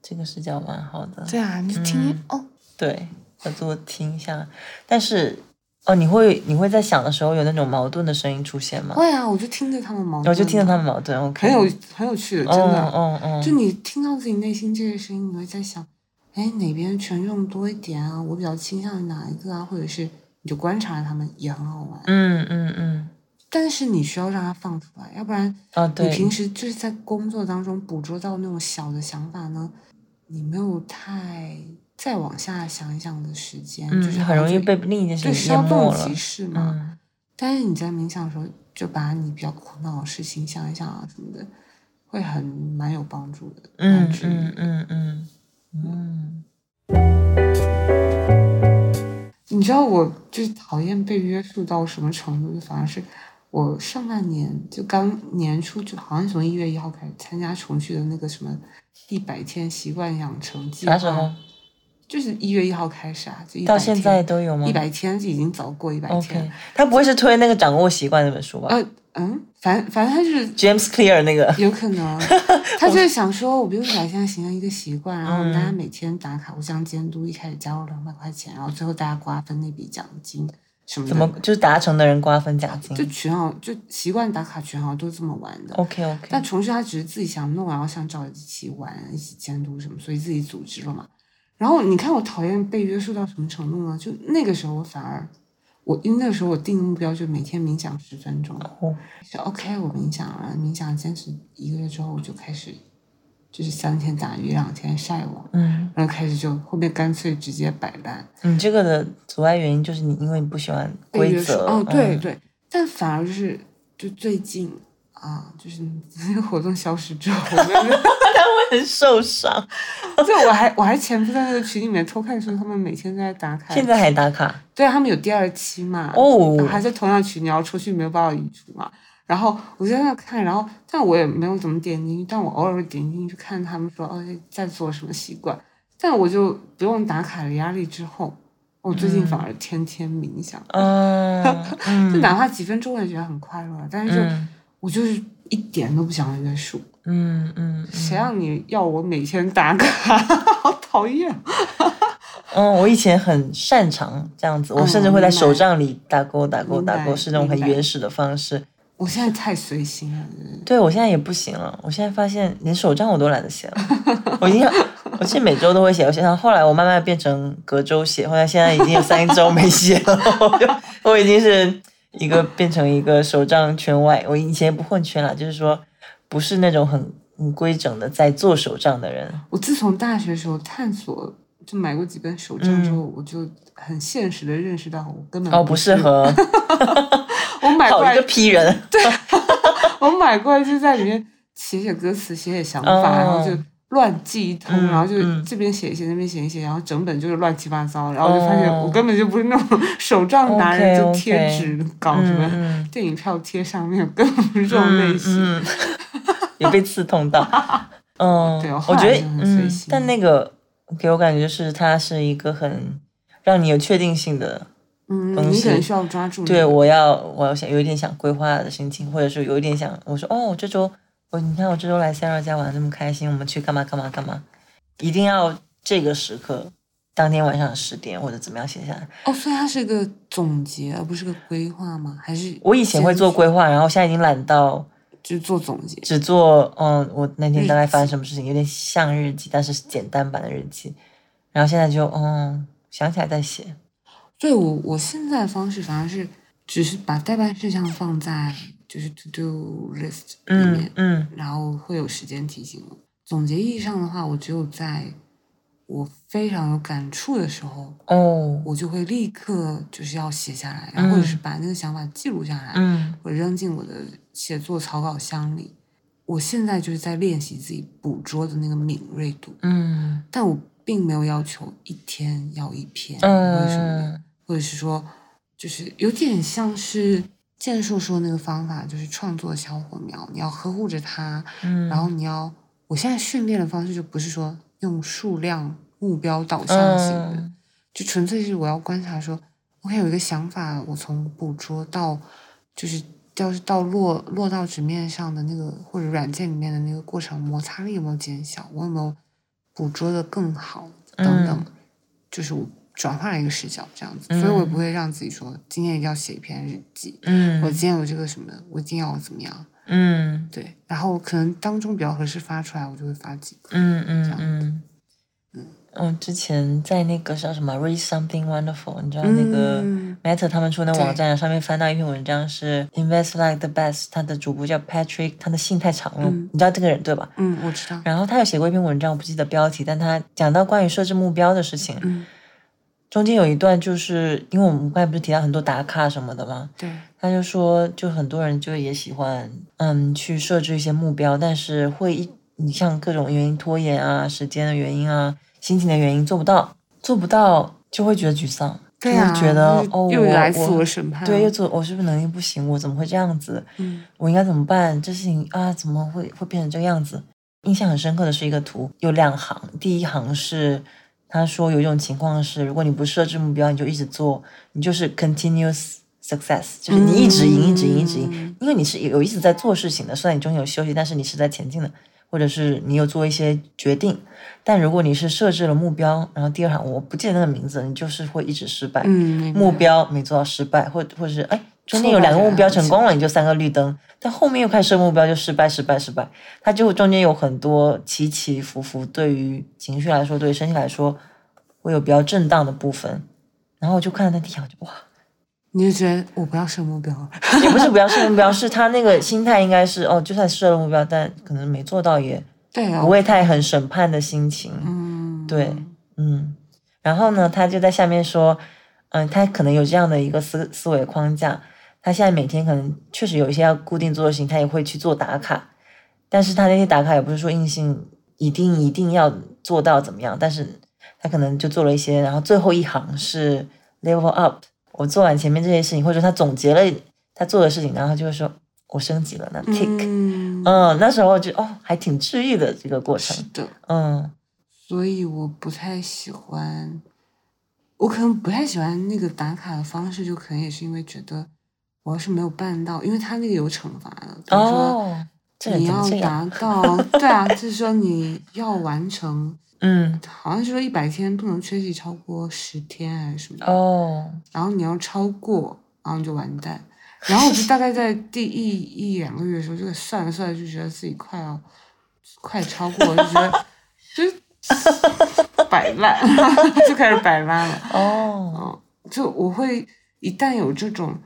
这个视角蛮好的。对啊，你就听哦。对，我多听一下，但是。哦，你会你会在想的时候有那种矛盾的声音出现吗？会啊，我就听着他们矛盾，我就听着他们矛盾，OK，很有很有趣的，真的，嗯嗯，就你听到自己内心这些声音，你会在想，哎，哪边权重多一点啊？我比较倾向于哪一个啊？或者是你就观察他们也很好玩，嗯嗯嗯。但是你需要让它放出来，要不然啊，你平时就是在工作当中捕捉到那种小的想法呢，你没有太。再往下想一想的时间，就是很容易被另一件事情淹没了。即逝嘛，但是你在冥想的时候，就把你比较苦恼的事情想一想啊什么的，会很蛮有帮助的。嗯嗯嗯嗯嗯。你知道，我就是讨厌被约束到什么程度？就反而是我上半年就刚年初，就好像从一月一号开始参加重聚的那个什么一百天习惯养成计划。就是一月一号开始啊，就到现在都有吗？一百天就已经早过一百天。他不会是推那个掌握习惯那本书吧？呃嗯，反正反正他就是 James Clear 那个。有可能，他就是想说，我比如说现在形成一个习惯，然后大家每天打卡互相监督，一开始加入两百块钱，然后最后大家瓜分那笔奖金什么。怎么就是达成的人瓜分奖金？就群号就习惯打卡群号都这么玩的。OK OK。但重续他只是自己想弄，然后想找一起玩，一起监督什么，所以自己组织了嘛。然后你看我讨厌被约束到什么程度呢？就那个时候我反而，我因为那个时候我定的目标就每天冥想十分钟，就 OK 我冥想了，冥想坚持一个月之后我就开始，就是三天打鱼两天晒网，嗯，然后开始就后面干脆直接摆烂。你这个的阻碍原因就是你因为你不喜欢规则，哦对对，但反而就是就最近啊，就是那个活动消失之后。很受伤，对，我还我还潜伏在那个群里面偷看，说他们每天在打卡，现在还打卡？对啊，他们有第二期嘛？哦，还在同样群，你要出去没有办法移除嘛？然后我就在那看，然后但我也没有怎么点进去，但我偶尔会点进去看他们说哦在做什么习惯，但我就不用打卡的压力之后，我最近反而天天冥想，嗯，就哪怕几分钟我也觉得很快乐，但是就我就是一点都不想约束。嗯嗯，谁让你要我每天打卡？好讨厌！嗯，我以前很擅长这样子，我甚至会在手账里打勾、打勾、打勾，是那种很原始的方式。我现在太随心了。对，我现在也不行了。我现在发现连手账我都懒得写了。我已经，我其实每周都会写。我想后来我慢慢变成隔周写，后来现在已经有三周没写了。我已经是一个变成一个手账圈外。我以前不混圈了，就是说不是那种很很规整的在做手账的人。我自从大学时候探索，就买过几本手账之后，我就很现实的认识到，我根本哦不适合。我买过来个批人，对，我买过来就在里面写写歌词，写写想法，然后就乱记一通，然后就这边写一写，那边写一写，然后整本就是乱七八糟，然后就发现我根本就不是那种手账达人，就贴纸搞什么电影票贴上面，根本不是这种类型，也被刺痛到。嗯，对，我觉得嗯，但那个给我感觉是它是一个很让你有确定性的。嗯，你可能需要抓住。对，我要，我要想有一点想规划的心情，或者是有一点想，我说哦，这周我你看我这周来 Sarah 家玩那么开心，我们去干嘛干嘛干嘛，一定要这个时刻，当天晚上十点或者怎么样写下来。哦，所以它是个总结，而不是个规划吗？还是我以前会做规划，然后现在已经懒到就做总结，只做嗯，我那天大概发生什么事情，有点像日记，但是简单版的日记。然后现在就嗯，想起来再写。对我，我现在的方式反而是，只是把代办事项放在就是 to do list 里面，嗯，然后会有时间提醒。我。总结意义上的话，我只有在我非常有感触的时候，哦，我就会立刻就是要写下来，然后或者是把那个想法记录下来，嗯，我扔进我的写作草稿箱里。我现在就是在练习自己捕捉的那个敏锐度，嗯，但我并没有要求一天要一篇，为什么？或者是说，就是有点像是建树说那个方法，就是创作小火苗，你要呵护着它，嗯，然后你要，我现在训练的方式就不是说用数量目标导向型的，就纯粹是我要观察说，OK，有一个想法，我从捕捉到，就是要是到落落到纸面上的那个或者软件里面的那个过程，摩擦力有没有减小，我有没有捕捉的更好，等等，就是我。转换了一个视角，这样子，所以我也不会让自己说今天一定要写一篇日记。嗯，我今天有这个什么，我一定要怎么样？嗯，对。然后可能当中比较合适发出来，我就会发几个。嗯嗯嗯嗯嗯。之前在那个叫什么 “Read Something Wonderful”，你知道那个 Meta 他们出的网站上面翻到一篇文章是 “Invest Like the Best”，他的主播叫 Patrick，他的姓太长了，你知道这个人对吧？嗯，我知道。然后他有写过一篇文章，我不记得标题，但他讲到关于设置目标的事情。嗯。中间有一段，就是因为我们刚才不是提到很多打卡什么的吗？对，他就说，就很多人就也喜欢，嗯，去设置一些目标，但是会一，你像各种原因拖延啊，时间的原因啊，心情的原因做不到，做不到就会觉得沮丧，就会觉得哦，又来自我审判，对，又做我是不是能力不行？我怎么会这样子？嗯，我应该怎么办？这事情啊，怎么会会变成这个样子？印象很深刻的是一个图，有两行，第一行是。他说有一种情况是，如果你不设置目标，你就一直做，你就是 continuous success，就是你一直赢，一直赢，一直赢，因为你是有一直在做事情的，虽然你中间有休息，但是你是在前进的，或者是你有做一些决定。但如果你是设置了目标，然后第二行我不记得那个名字，你就是会一直失败。嗯，目标没做到失败，或或者是哎中间有两个目标成功了，你就三个绿灯，但后面又开始设目标就失败，失败，失败，它就中间有很多起起伏伏，对于情绪来说，对于身体来说。会有比较震荡的部分，然后我就看到那地方，就哇，你就觉得我不要设目标，也不是不要设目标，是他那个心态应该是哦，就算设了目标，但可能没做到也对啊，不会太很审判的心情，嗯，对，嗯，然后呢，他就在下面说，嗯，他可能有这样的一个思思维框架，他现在每天可能确实有一些要固定做的事情，他也会去做打卡，但是他那些打卡也不是说硬性一定一定要做到怎么样，但是。他可能就做了一些，然后最后一行是 level up。我做完前面这些事情，或者他总结了他做的事情，然后就会说我升级了。那 tick，嗯，那时候就哦，还挺治愈的这个过程。是的，嗯，所以我不太喜欢，我可能不太喜欢那个打卡的方式，就可能也是因为觉得我要是没有办到，因为他那个有惩罚的，比如说你要达到，对啊，就是说你要完成。嗯，好像是说一百天不能缺席超过十天还是什么哦，然后你要超过，然后你就完蛋。然后我就大概在第一一两个月的时候，就算了算了，就觉得自己快要快超过，就觉得 就摆烂，就开始摆烂了。哦，就我会一旦有这种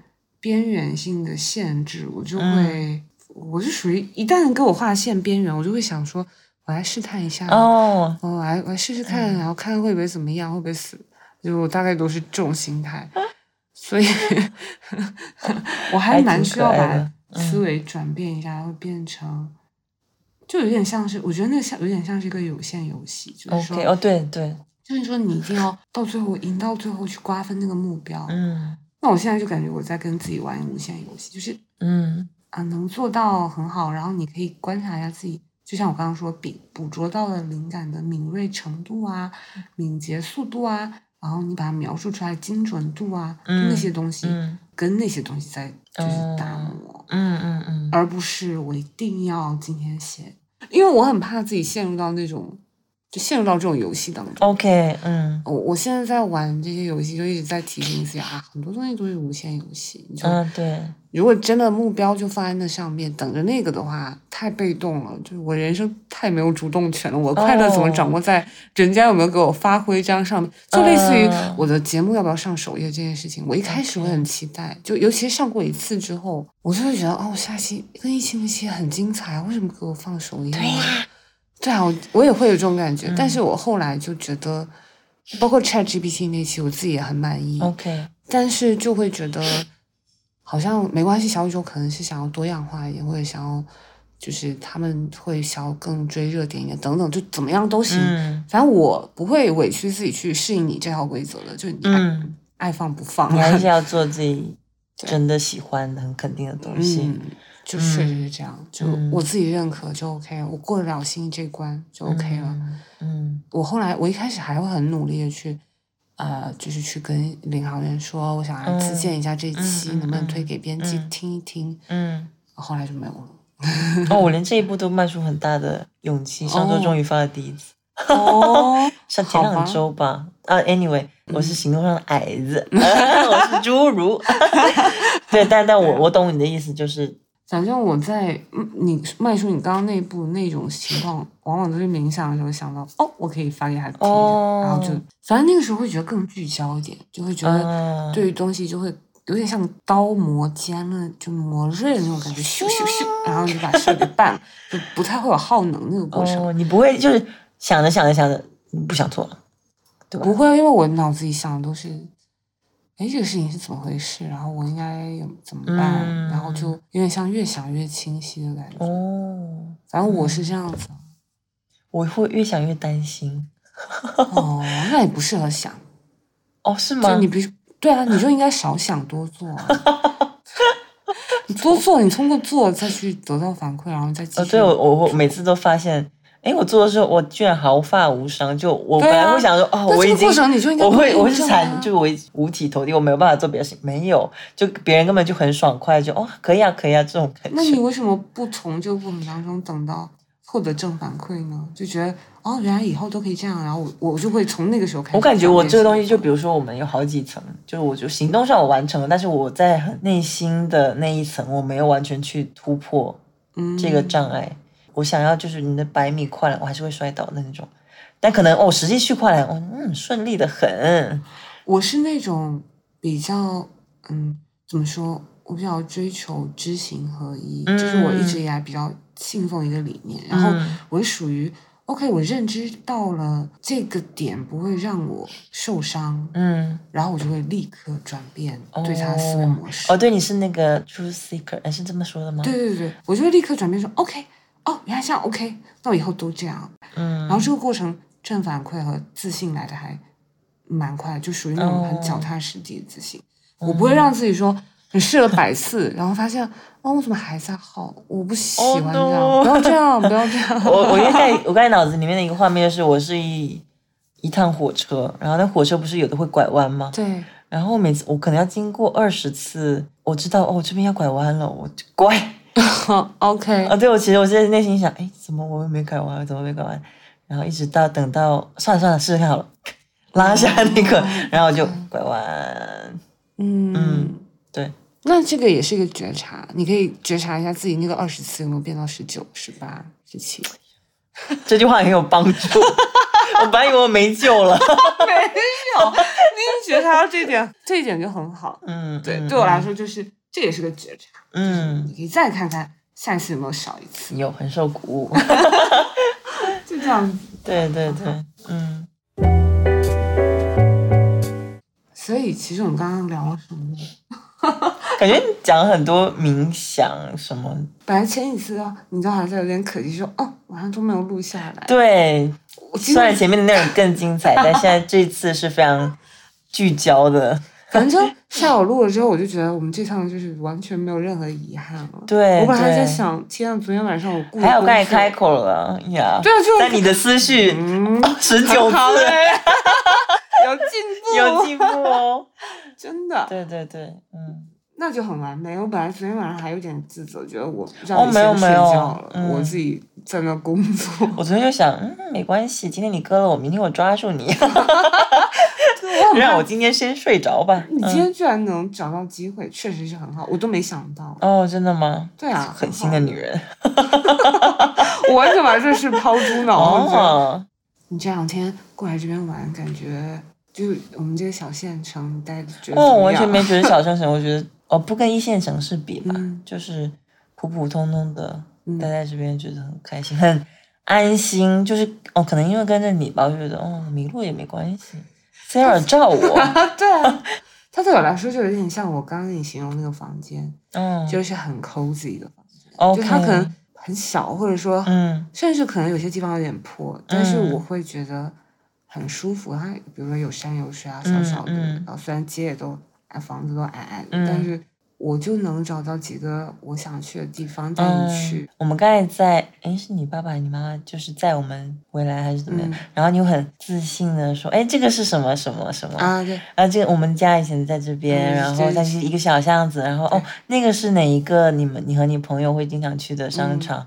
边缘性的限制，我就会，我是属于一旦给我画线边缘，我就会想说，我来试探一下哦，我来我来试试看，然后看会不会怎么样，会不会死，就我大概都是这种心态。所以，我还蛮需要把思维转变一下，会变成，就有点像是，我觉得那个像有点像是一个有限游戏，就是说，哦，对对，就是说你一定要到最后赢到最后去瓜分那个目标。嗯，那我现在就感觉我在跟自己玩无限游戏，就是嗯啊，能做到很好，然后你可以观察一下自己，就像我刚刚说，比捕捉到的灵感的敏锐程度啊，敏捷速度啊。然后你把它描述出来精准度啊，那些东西跟那些东西在就是打磨，嗯嗯嗯，而不是我一定要今天写，因为我很怕自己陷入到那种。就陷入到这种游戏当中。OK，嗯，我我现在在玩这些游戏，就一直在提醒自己啊，很多东西都是无限游戏。嗯，对。如果真的目标就放在那上面，等着那个的话，太被动了。就是我人生太没有主动权了。我快乐怎么掌握在人家有没有给我发挥这样上面？就类似于我的节目要不要上首页这件事情，我一开始会很期待，就尤其是上过一次之后，我就会觉得哦，下期跟一期那期很精彩，为什么给我放首页？对呀。对啊，我我也会有这种感觉，但是我后来就觉得，包括 Chat GPT 那期，我自己也很满意。OK，但是就会觉得好像没关系，小宇宙可能是想要多样化一点，或者想要就是他们会想要更追热点一点，等等，就怎么样都行。反正我不会委屈自己去适应你这套规则的，就你爱爱放不放，你还是要做自己真的喜欢、很肯定的东西。就确实是这样，就我自己认可就 OK，我过得了心这关就 OK 了。嗯，我后来我一开始还会很努力的去，呃，就是去跟领航员说，我想来自荐一下这期，能不能推给编辑听一听？嗯，后来就没有了。哦，我连这一步都迈出很大的勇气，上周终于发了第一次。哦，像前两周吧。啊，Anyway，我是行动上的矮子，我是侏儒。对，但但我我懂你的意思，就是。反正我在你迈出你刚刚那一步那种情况，往往都是冥想的时候想到，哦，我可以发给他听，然后就反正那个时候会觉得更聚焦一点，就会觉得对于东西就会有点像刀磨尖了，就磨锐的那种感觉，咻咻咻，然后就把事给办了，就不太会有耗能那个过程。你不会就是想着想着想着不想做了，对吧？不会，因为我脑子里想的都是。哎，这个事情是怎么回事？然后我应该有怎么办？然后就有点像越想越清晰的感觉。哦，反正我是这样子。我会越想越担心。哦，那也不适合想。哦，是吗？就你不是对啊，你就应该少想多做。你多做，你通过做再去得到反馈，然后再继续。哦，对我我每次都发现。哎，我做的时候，我居然毫发无伤。就我本来会想说，哦，我已经，我会，我是惨，就我五体投地，我没有办法做别的事情。没有，就别人根本就很爽快，就哦，可以啊，可以啊，这种感觉。那你为什么不从这个过程当中等到获得正反馈呢？就觉得哦，原来以后都可以这样，然后我我就会从那个时候开始。我感觉我这个东西，就比如说我们有好几层，就是我就行动上我完成了，但是我在内心的那一层，我没有完全去突破这个障碍。我想要就是你的百米跨栏，我还是会摔倒的那种，但可能哦，实际去跨栏，哦，嗯，顺利的很。我是那种比较，嗯，怎么说？我比较追求知行合一，就是我一直以来比较信奉一个理念。然后我是属于 OK，我认知到了这个点不会让我受伤，嗯，然后我就会立刻转变对他的思维模式。哦，对，你是那个 truth seeker，是这么说的吗？对对对，我就会立刻转变说 OK。哦，原来这样 OK，那我以后都这样。嗯，然后这个过程正反馈和自信来的还蛮快，就属于那种很脚踏实地的自信。我不会让自己说你试了百次，然后发现哦，我怎么还在耗？我不喜欢这样，不要这样，不要这样。我我在我刚才脑子里面的一个画面是，我是一一趟火车，然后那火车不是有的会拐弯吗？对。然后每次我可能要经过二十次，我知道哦，这边要拐弯了，我就乖。OK 啊，对我其实我现在内心想，哎，怎么我又没改完？怎么没改完？然后一直到等到算了算了，试试看好了，拉下那个，然后就拐弯。嗯嗯，对，那这个也是一个觉察，你可以觉察一下自己那个二十次有没有变到十九、十八、十七。这句话很有帮助。我本来以为我没救了，没有，你觉察到这点，这一点就很好。嗯，对，对我来说就是这也是个觉察。嗯，你可以再看看下一次有没有少一次。有，很受鼓舞。就这样子。对对对，嗯。所以其实我们刚刚聊了什么？感觉你讲了很多冥想什么。本来前几次啊，你都还在有点可惜，说哦，晚上都没有录下来。对，虽然前面的内容更精彩，但现在这次是非常聚焦的。反正 下午录了之后，我就觉得我们这趟就是完全没有任何遗憾了。对，我本来在想，天啊，昨天晚上我还有刚才开口了呀。对啊，就在你的思绪十九次，有进步，有进步哦，真的。对对对，嗯。那就很完美。我本来昨天晚上还有点自责，觉得我让你先睡觉了，我自己在那工作。我昨天就想，嗯，没关系，今天你割了我，明天我抓住你，让我今天先睡着吧。你今天居然能找到机会，确实是很好，我都没想到。哦，真的吗？对啊，狠心的女人。我完全把这事抛猪脑 后。你这两天过来这边玩，感觉就我们这个小县城待着觉得哦，完全没觉得小县城，我觉得。哦，不跟一线城市比吧，就是普普通通的待在这边，觉得很开心，很安心。就是哦，可能因为跟着你吧，我觉得哦，迷路也没关系，Sarah 照我。对啊，他对我来说就有点像我刚刚跟你形容那个房间，嗯，就是很 cozy 的房间。就它可能很小，或者说，嗯，甚至可能有些地方有点破，但是我会觉得很舒服。它比如说有山有水啊，小小的，然后虽然街也都。房子都矮矮的，但是我就能找到几个我想去的地方带你去。我们刚才在，哎，是你爸爸、你妈妈，就是在我们回来还是怎么样？然后你又很自信的说，哎，这个是什么什么什么啊？对，啊，这个我们家以前在这边，然后它是一个小巷子，然后哦，那个是哪一个？你们你和你朋友会经常去的商场？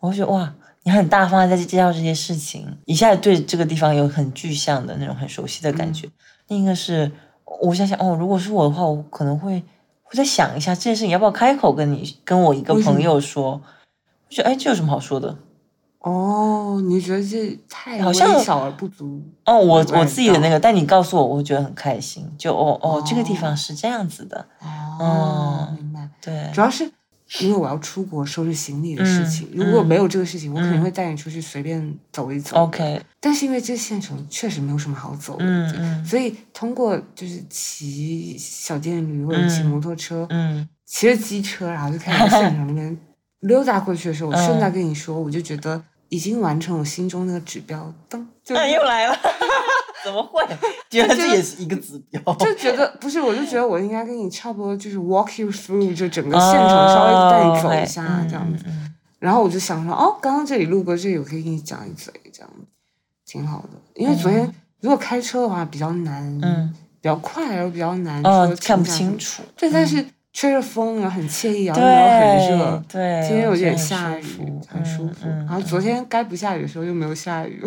我会觉得哇，你很大方的在介绍这些事情，一下子对这个地方有很具象的那种很熟悉的感觉。另一个是。我想想哦，如果是我的话，我可能会会再想一下这件事情要不要开口跟你跟我一个朋友说。我觉得哎，这有什么好说的？哦，你觉得这太好像少而不足？哦，我我自己的那个，但你告诉我，我会觉得很开心。就哦哦，这个地方是这样子的。哦，明白。对，主要是。因为我要出国收拾行李的事情，如果没有这个事情，我肯定会带你出去随便走一走。OK，但是因为这个县城确实没有什么好走的，所以通过就是骑小电驴或者骑摩托车，骑着机车，然后就开始县城里面溜达过去的时候，我顺带跟你说，我就觉得已经完成我心中那个指标，噔，就 又来了。怎么会？觉得这也是一个指标。就觉得 不是，我就觉得我应该跟你差不多，就是 walk you through 就整个现场，稍微带你走一下这样子。然后我就想说，哦，刚刚这里路过这里，我可以跟你讲一嘴，这样子挺好的。因为昨天如果开车的话比较难，嗯，比较快然后比较难，说看不清楚。对，但是。吹着风，然后很惬意，然后很热。对，今天有点下雨，很舒服。然后昨天该不下雨的时候又没有下雨，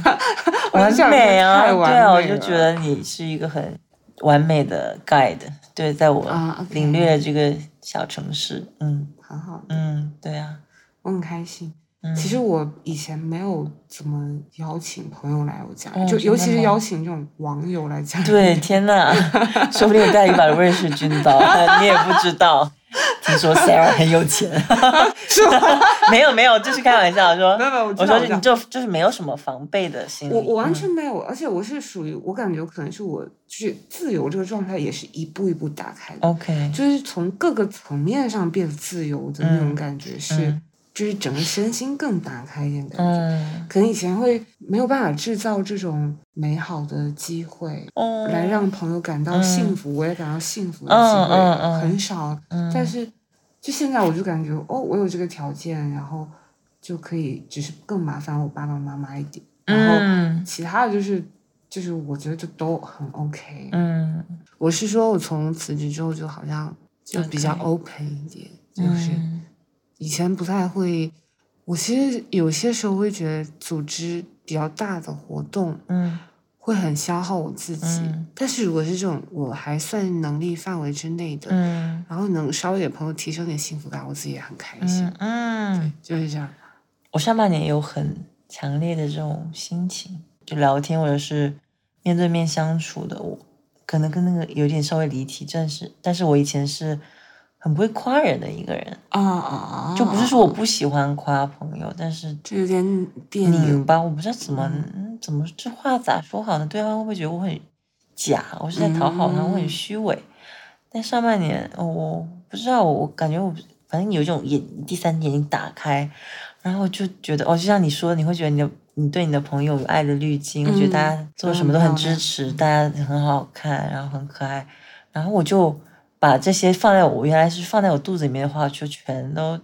完美啊！对啊，我就觉得你是一个很完美的 guide。对，在我领略这个小城市，嗯，很好。嗯，对啊，我很开心。其实我以前没有怎么邀请朋友来我家，就尤其是邀请这种网友来家。对，天呐，说不定我带一把瑞士军刀，你也不知道。听说 Sarah 很有钱，是吗？没有没有，就是开玩笑说。没有没有，我说你就就是没有什么防备的心理。我我完全没有，而且我是属于我感觉可能是我就是自由这个状态也是一步一步打开的。OK，就是从各个层面上变自由的那种感觉是。就是整个身心更打开一点感觉，可能以前会没有办法制造这种美好的机会，来让朋友感到幸福，我也感到幸福的机会很少。但是就现在，我就感觉哦，我有这个条件，然后就可以，只是更麻烦我爸爸妈妈一点。然后其他的就是，就是我觉得就都很 OK。嗯，我是说我从辞职之后，就好像就比较 open 一点，就是。以前不太会，我其实有些时候会觉得组织比较大的活动，嗯，会很消耗我自己。但是如果是这种我还算能力范围之内的，嗯，然后能稍微给朋友提升点幸福感，我自己也很开心。嗯，就是这样。我上半年有很强烈的这种心情，就聊天或者是面对面相处的，我可能跟那个有点稍微离题，但是，但是我以前是。很不会夸人的一个人啊啊！就不是说我不喜欢夸朋友，但是这有点别扭吧。我不知道怎么怎么这话咋说好呢？对方会不会觉得我很假？我是在讨好他，我很虚伪。但上半年我不知道，我感觉我反正有一种眼第三眼睛打开，然后就觉得哦，就像你说，你会觉得你的你对你的朋友有爱的滤镜，我觉得大家做什么都很支持，大家很好看，然后很可爱，然后我就。把这些放在我原来是放在我肚子里面的话，就全都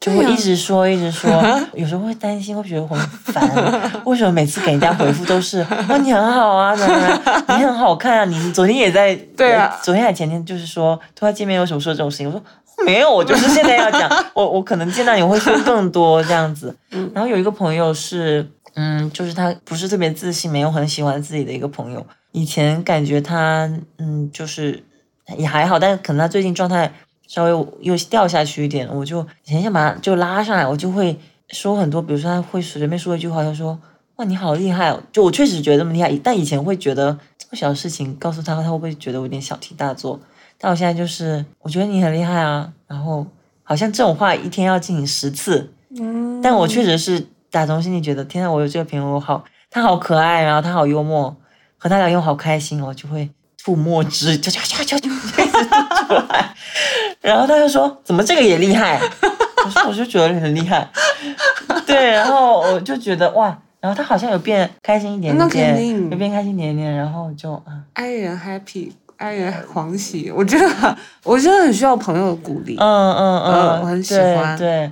就会一直说，一直说。有时候会担心，会觉得我很烦。为什么每次给人家回复都是 “哇，你很好啊，怎么你很好看啊？你昨天也在 对啊，昨天还前天就是说，突然见面为什么说这种事情？我说没有，我就是现在要讲。我我可能见到你会说更多这样子。然后有一个朋友是，嗯，就是他不是特别自信，没有很喜欢自己的一个朋友。以前感觉他，嗯，就是。也还好，但是可能他最近状态稍微又掉下去一点，我就很想把他就拉上来，我就会说很多，比如说他会随便说一句话，他说：“哇，你好厉害哦！”就我确实觉得这么厉害，但以前会觉得这么小的事情告诉他，他会不会觉得我有点小题大做？但我现在就是我觉得你很厉害啊，然后好像这种话一天要进行十次，嗯，但我确实是打从心里觉得，天呐，我有这个朋友好，他好可爱，然后他好幽默，和他聊天好开心我，就会。吐墨汁，就就就就就出来，然后他就说：“怎么这个也厉害？”我说：“我就觉得很厉害。”对，然后我就觉得哇，然后他好像有变开心一点点，有变开心一点点，然后就啊，爱人 happy，爱人狂喜。我觉得我真的很需要朋友的鼓励。嗯嗯嗯，我很喜欢。对，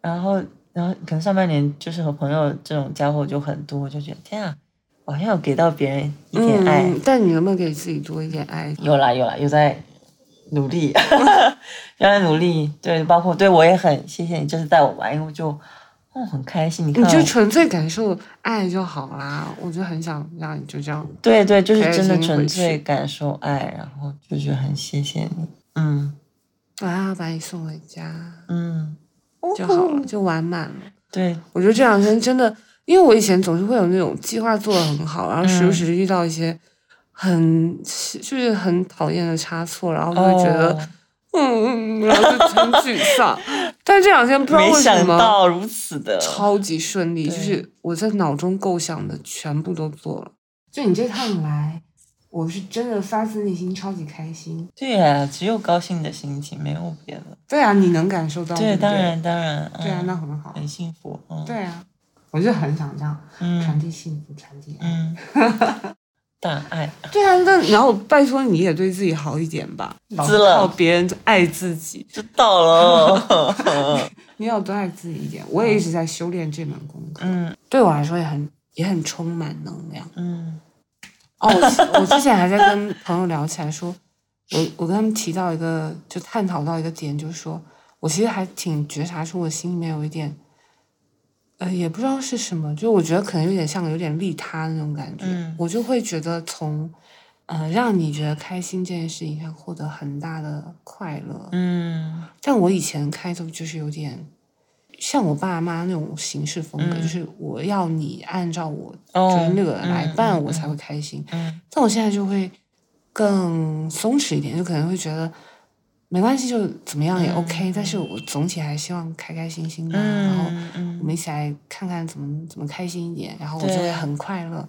然后然后可能上半年就是和朋友这种家伙就很多，我就觉得天啊。我好像有给到别人一点爱，但你有没有给自己多一点爱？有啦有啦，有在努力，有在努力。对，包括对我也很谢谢你，这次带我玩，因为就哦很开心。你看，你就纯粹感受爱就好啦。我就很想让你就这样。对对，就是真的纯粹感受爱，然后就觉得很谢谢你。嗯，我要把你送回家。嗯，就好了，就完满了。对，我觉得这两天真的。因为我以前总是会有那种计划做的很好，然后时不时遇到一些很就是很讨厌的差错，然后就会觉得嗯，然后就很沮丧。但这两天不知道为什么到如此的超级顺利，就是我在脑中构想的全部都做了。就你这趟来，我是真的发自内心超级开心。对呀，只有高兴的心情，没有别的。对啊，你能感受到？对，当然当然。对啊，那很好，很幸福。对啊。我就很想这样传递幸福，传递爱，大爱。对啊，那然后拜托你也对自己好一点吧，靠别人爱自己。知道了，你要多爱自己一点。我也一直在修炼这门功课。嗯，对我来说也很也很充满能量。嗯，哦，我之前还在跟朋友聊起来，说我我跟他们提到一个，就探讨到一个点，就是说我其实还挺觉察出我心里面有一点。呃，也不知道是什么，就我觉得可能有点像有点利他那种感觉，我就会觉得从，呃，让你觉得开心这件事情上获得很大的快乐。嗯，但我以前开头就是有点像我爸妈那种行事风格，就是我要你按照我就是那个来办，我才会开心。嗯，但我现在就会更松弛一点，就可能会觉得。没关系，就怎么样也 OK。但是我总体还希望开开心心的，然后我们一起来看看怎么怎么开心一点，然后我就会很快乐。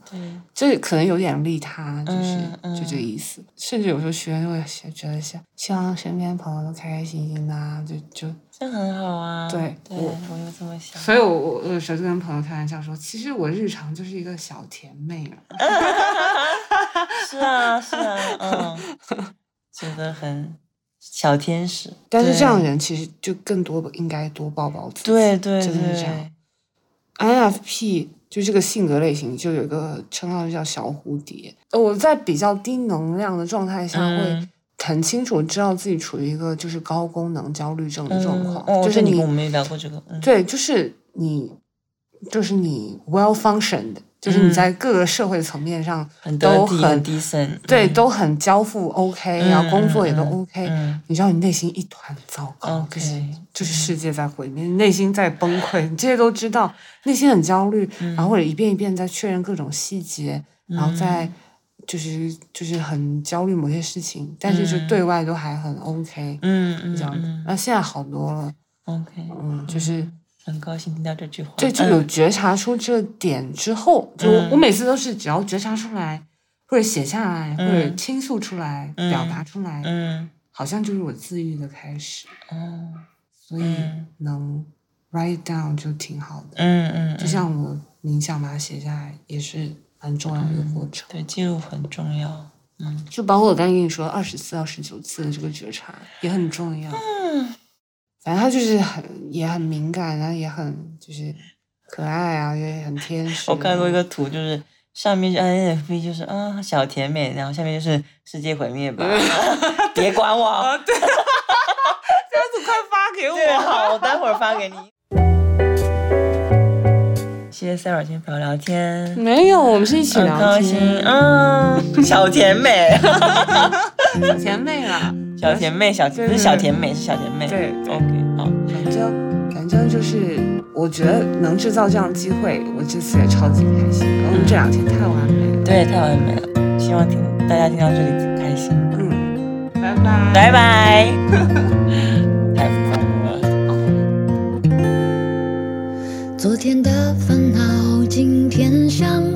这可能有点利他，就是就这个意思。甚至有时候学员会觉得想希望身边朋友都开开心心的，就就这很好啊。对，我我就这么想。所以我我有时候就跟朋友开玩笑说，其实我日常就是一个小甜妹了。是啊，是啊，嗯，觉得很。小天使，但是这样的人其实就更多应该多抱抱自己。对对对，真的是这样。INFP 就这个性格类型，就有一个称号叫小蝴蝶。我在比较低能量的状态下，会很清楚知道自己处于一个就是高功能焦虑症的状况。就是你我们没聊过这个。对，就是你，就是你 well functioned。就是你在各个社会层面上都很低声，对，都很交付 OK，然后工作也都 OK，你知道你内心一团糟糕，就是就是世界在毁灭，内心在崩溃，你这些都知道，内心很焦虑，然后或者一遍一遍在确认各种细节，然后在就是就是很焦虑某些事情，但是就对外都还很 OK，嗯嗯，这样，那现在好多了，OK，嗯，就是。很高兴听到这句话。对，就有觉察出这点之后，就我每次都是只要觉察出来，或者写下来，或者倾诉出来，表达出来，嗯，好像就是我自愈的开始。哦，所以能 write down 就挺好的。嗯嗯，就像我冥想把它写下来，也是蛮重要的一个过程。对，记录很重要。嗯，就包括我刚跟你说二十四到十九次的这个觉察也很重要。嗯。反正他就是很也很敏感，然后也很就是可爱啊，也很天使。我看过一个图，就是上面是 INFP，就是啊小甜美，然后下面就是世界毁灭吧，别管我。对，这样子快发给我。好，我待会儿发给你。谢谢 Sarah 今天陪我聊天。没有，我们是一起聊天。嗯，小甜美。小甜妹啦。小甜妹，小不是小甜美，是小甜妹。对，OK，好。反正反正就是，我觉得能制造这样的机会，我这次也超级开心。我们这两天太完美了，对，太完美了。希望听大家听到这里开心。嗯，拜拜，拜拜。太疯了。昨天的烦恼，今天想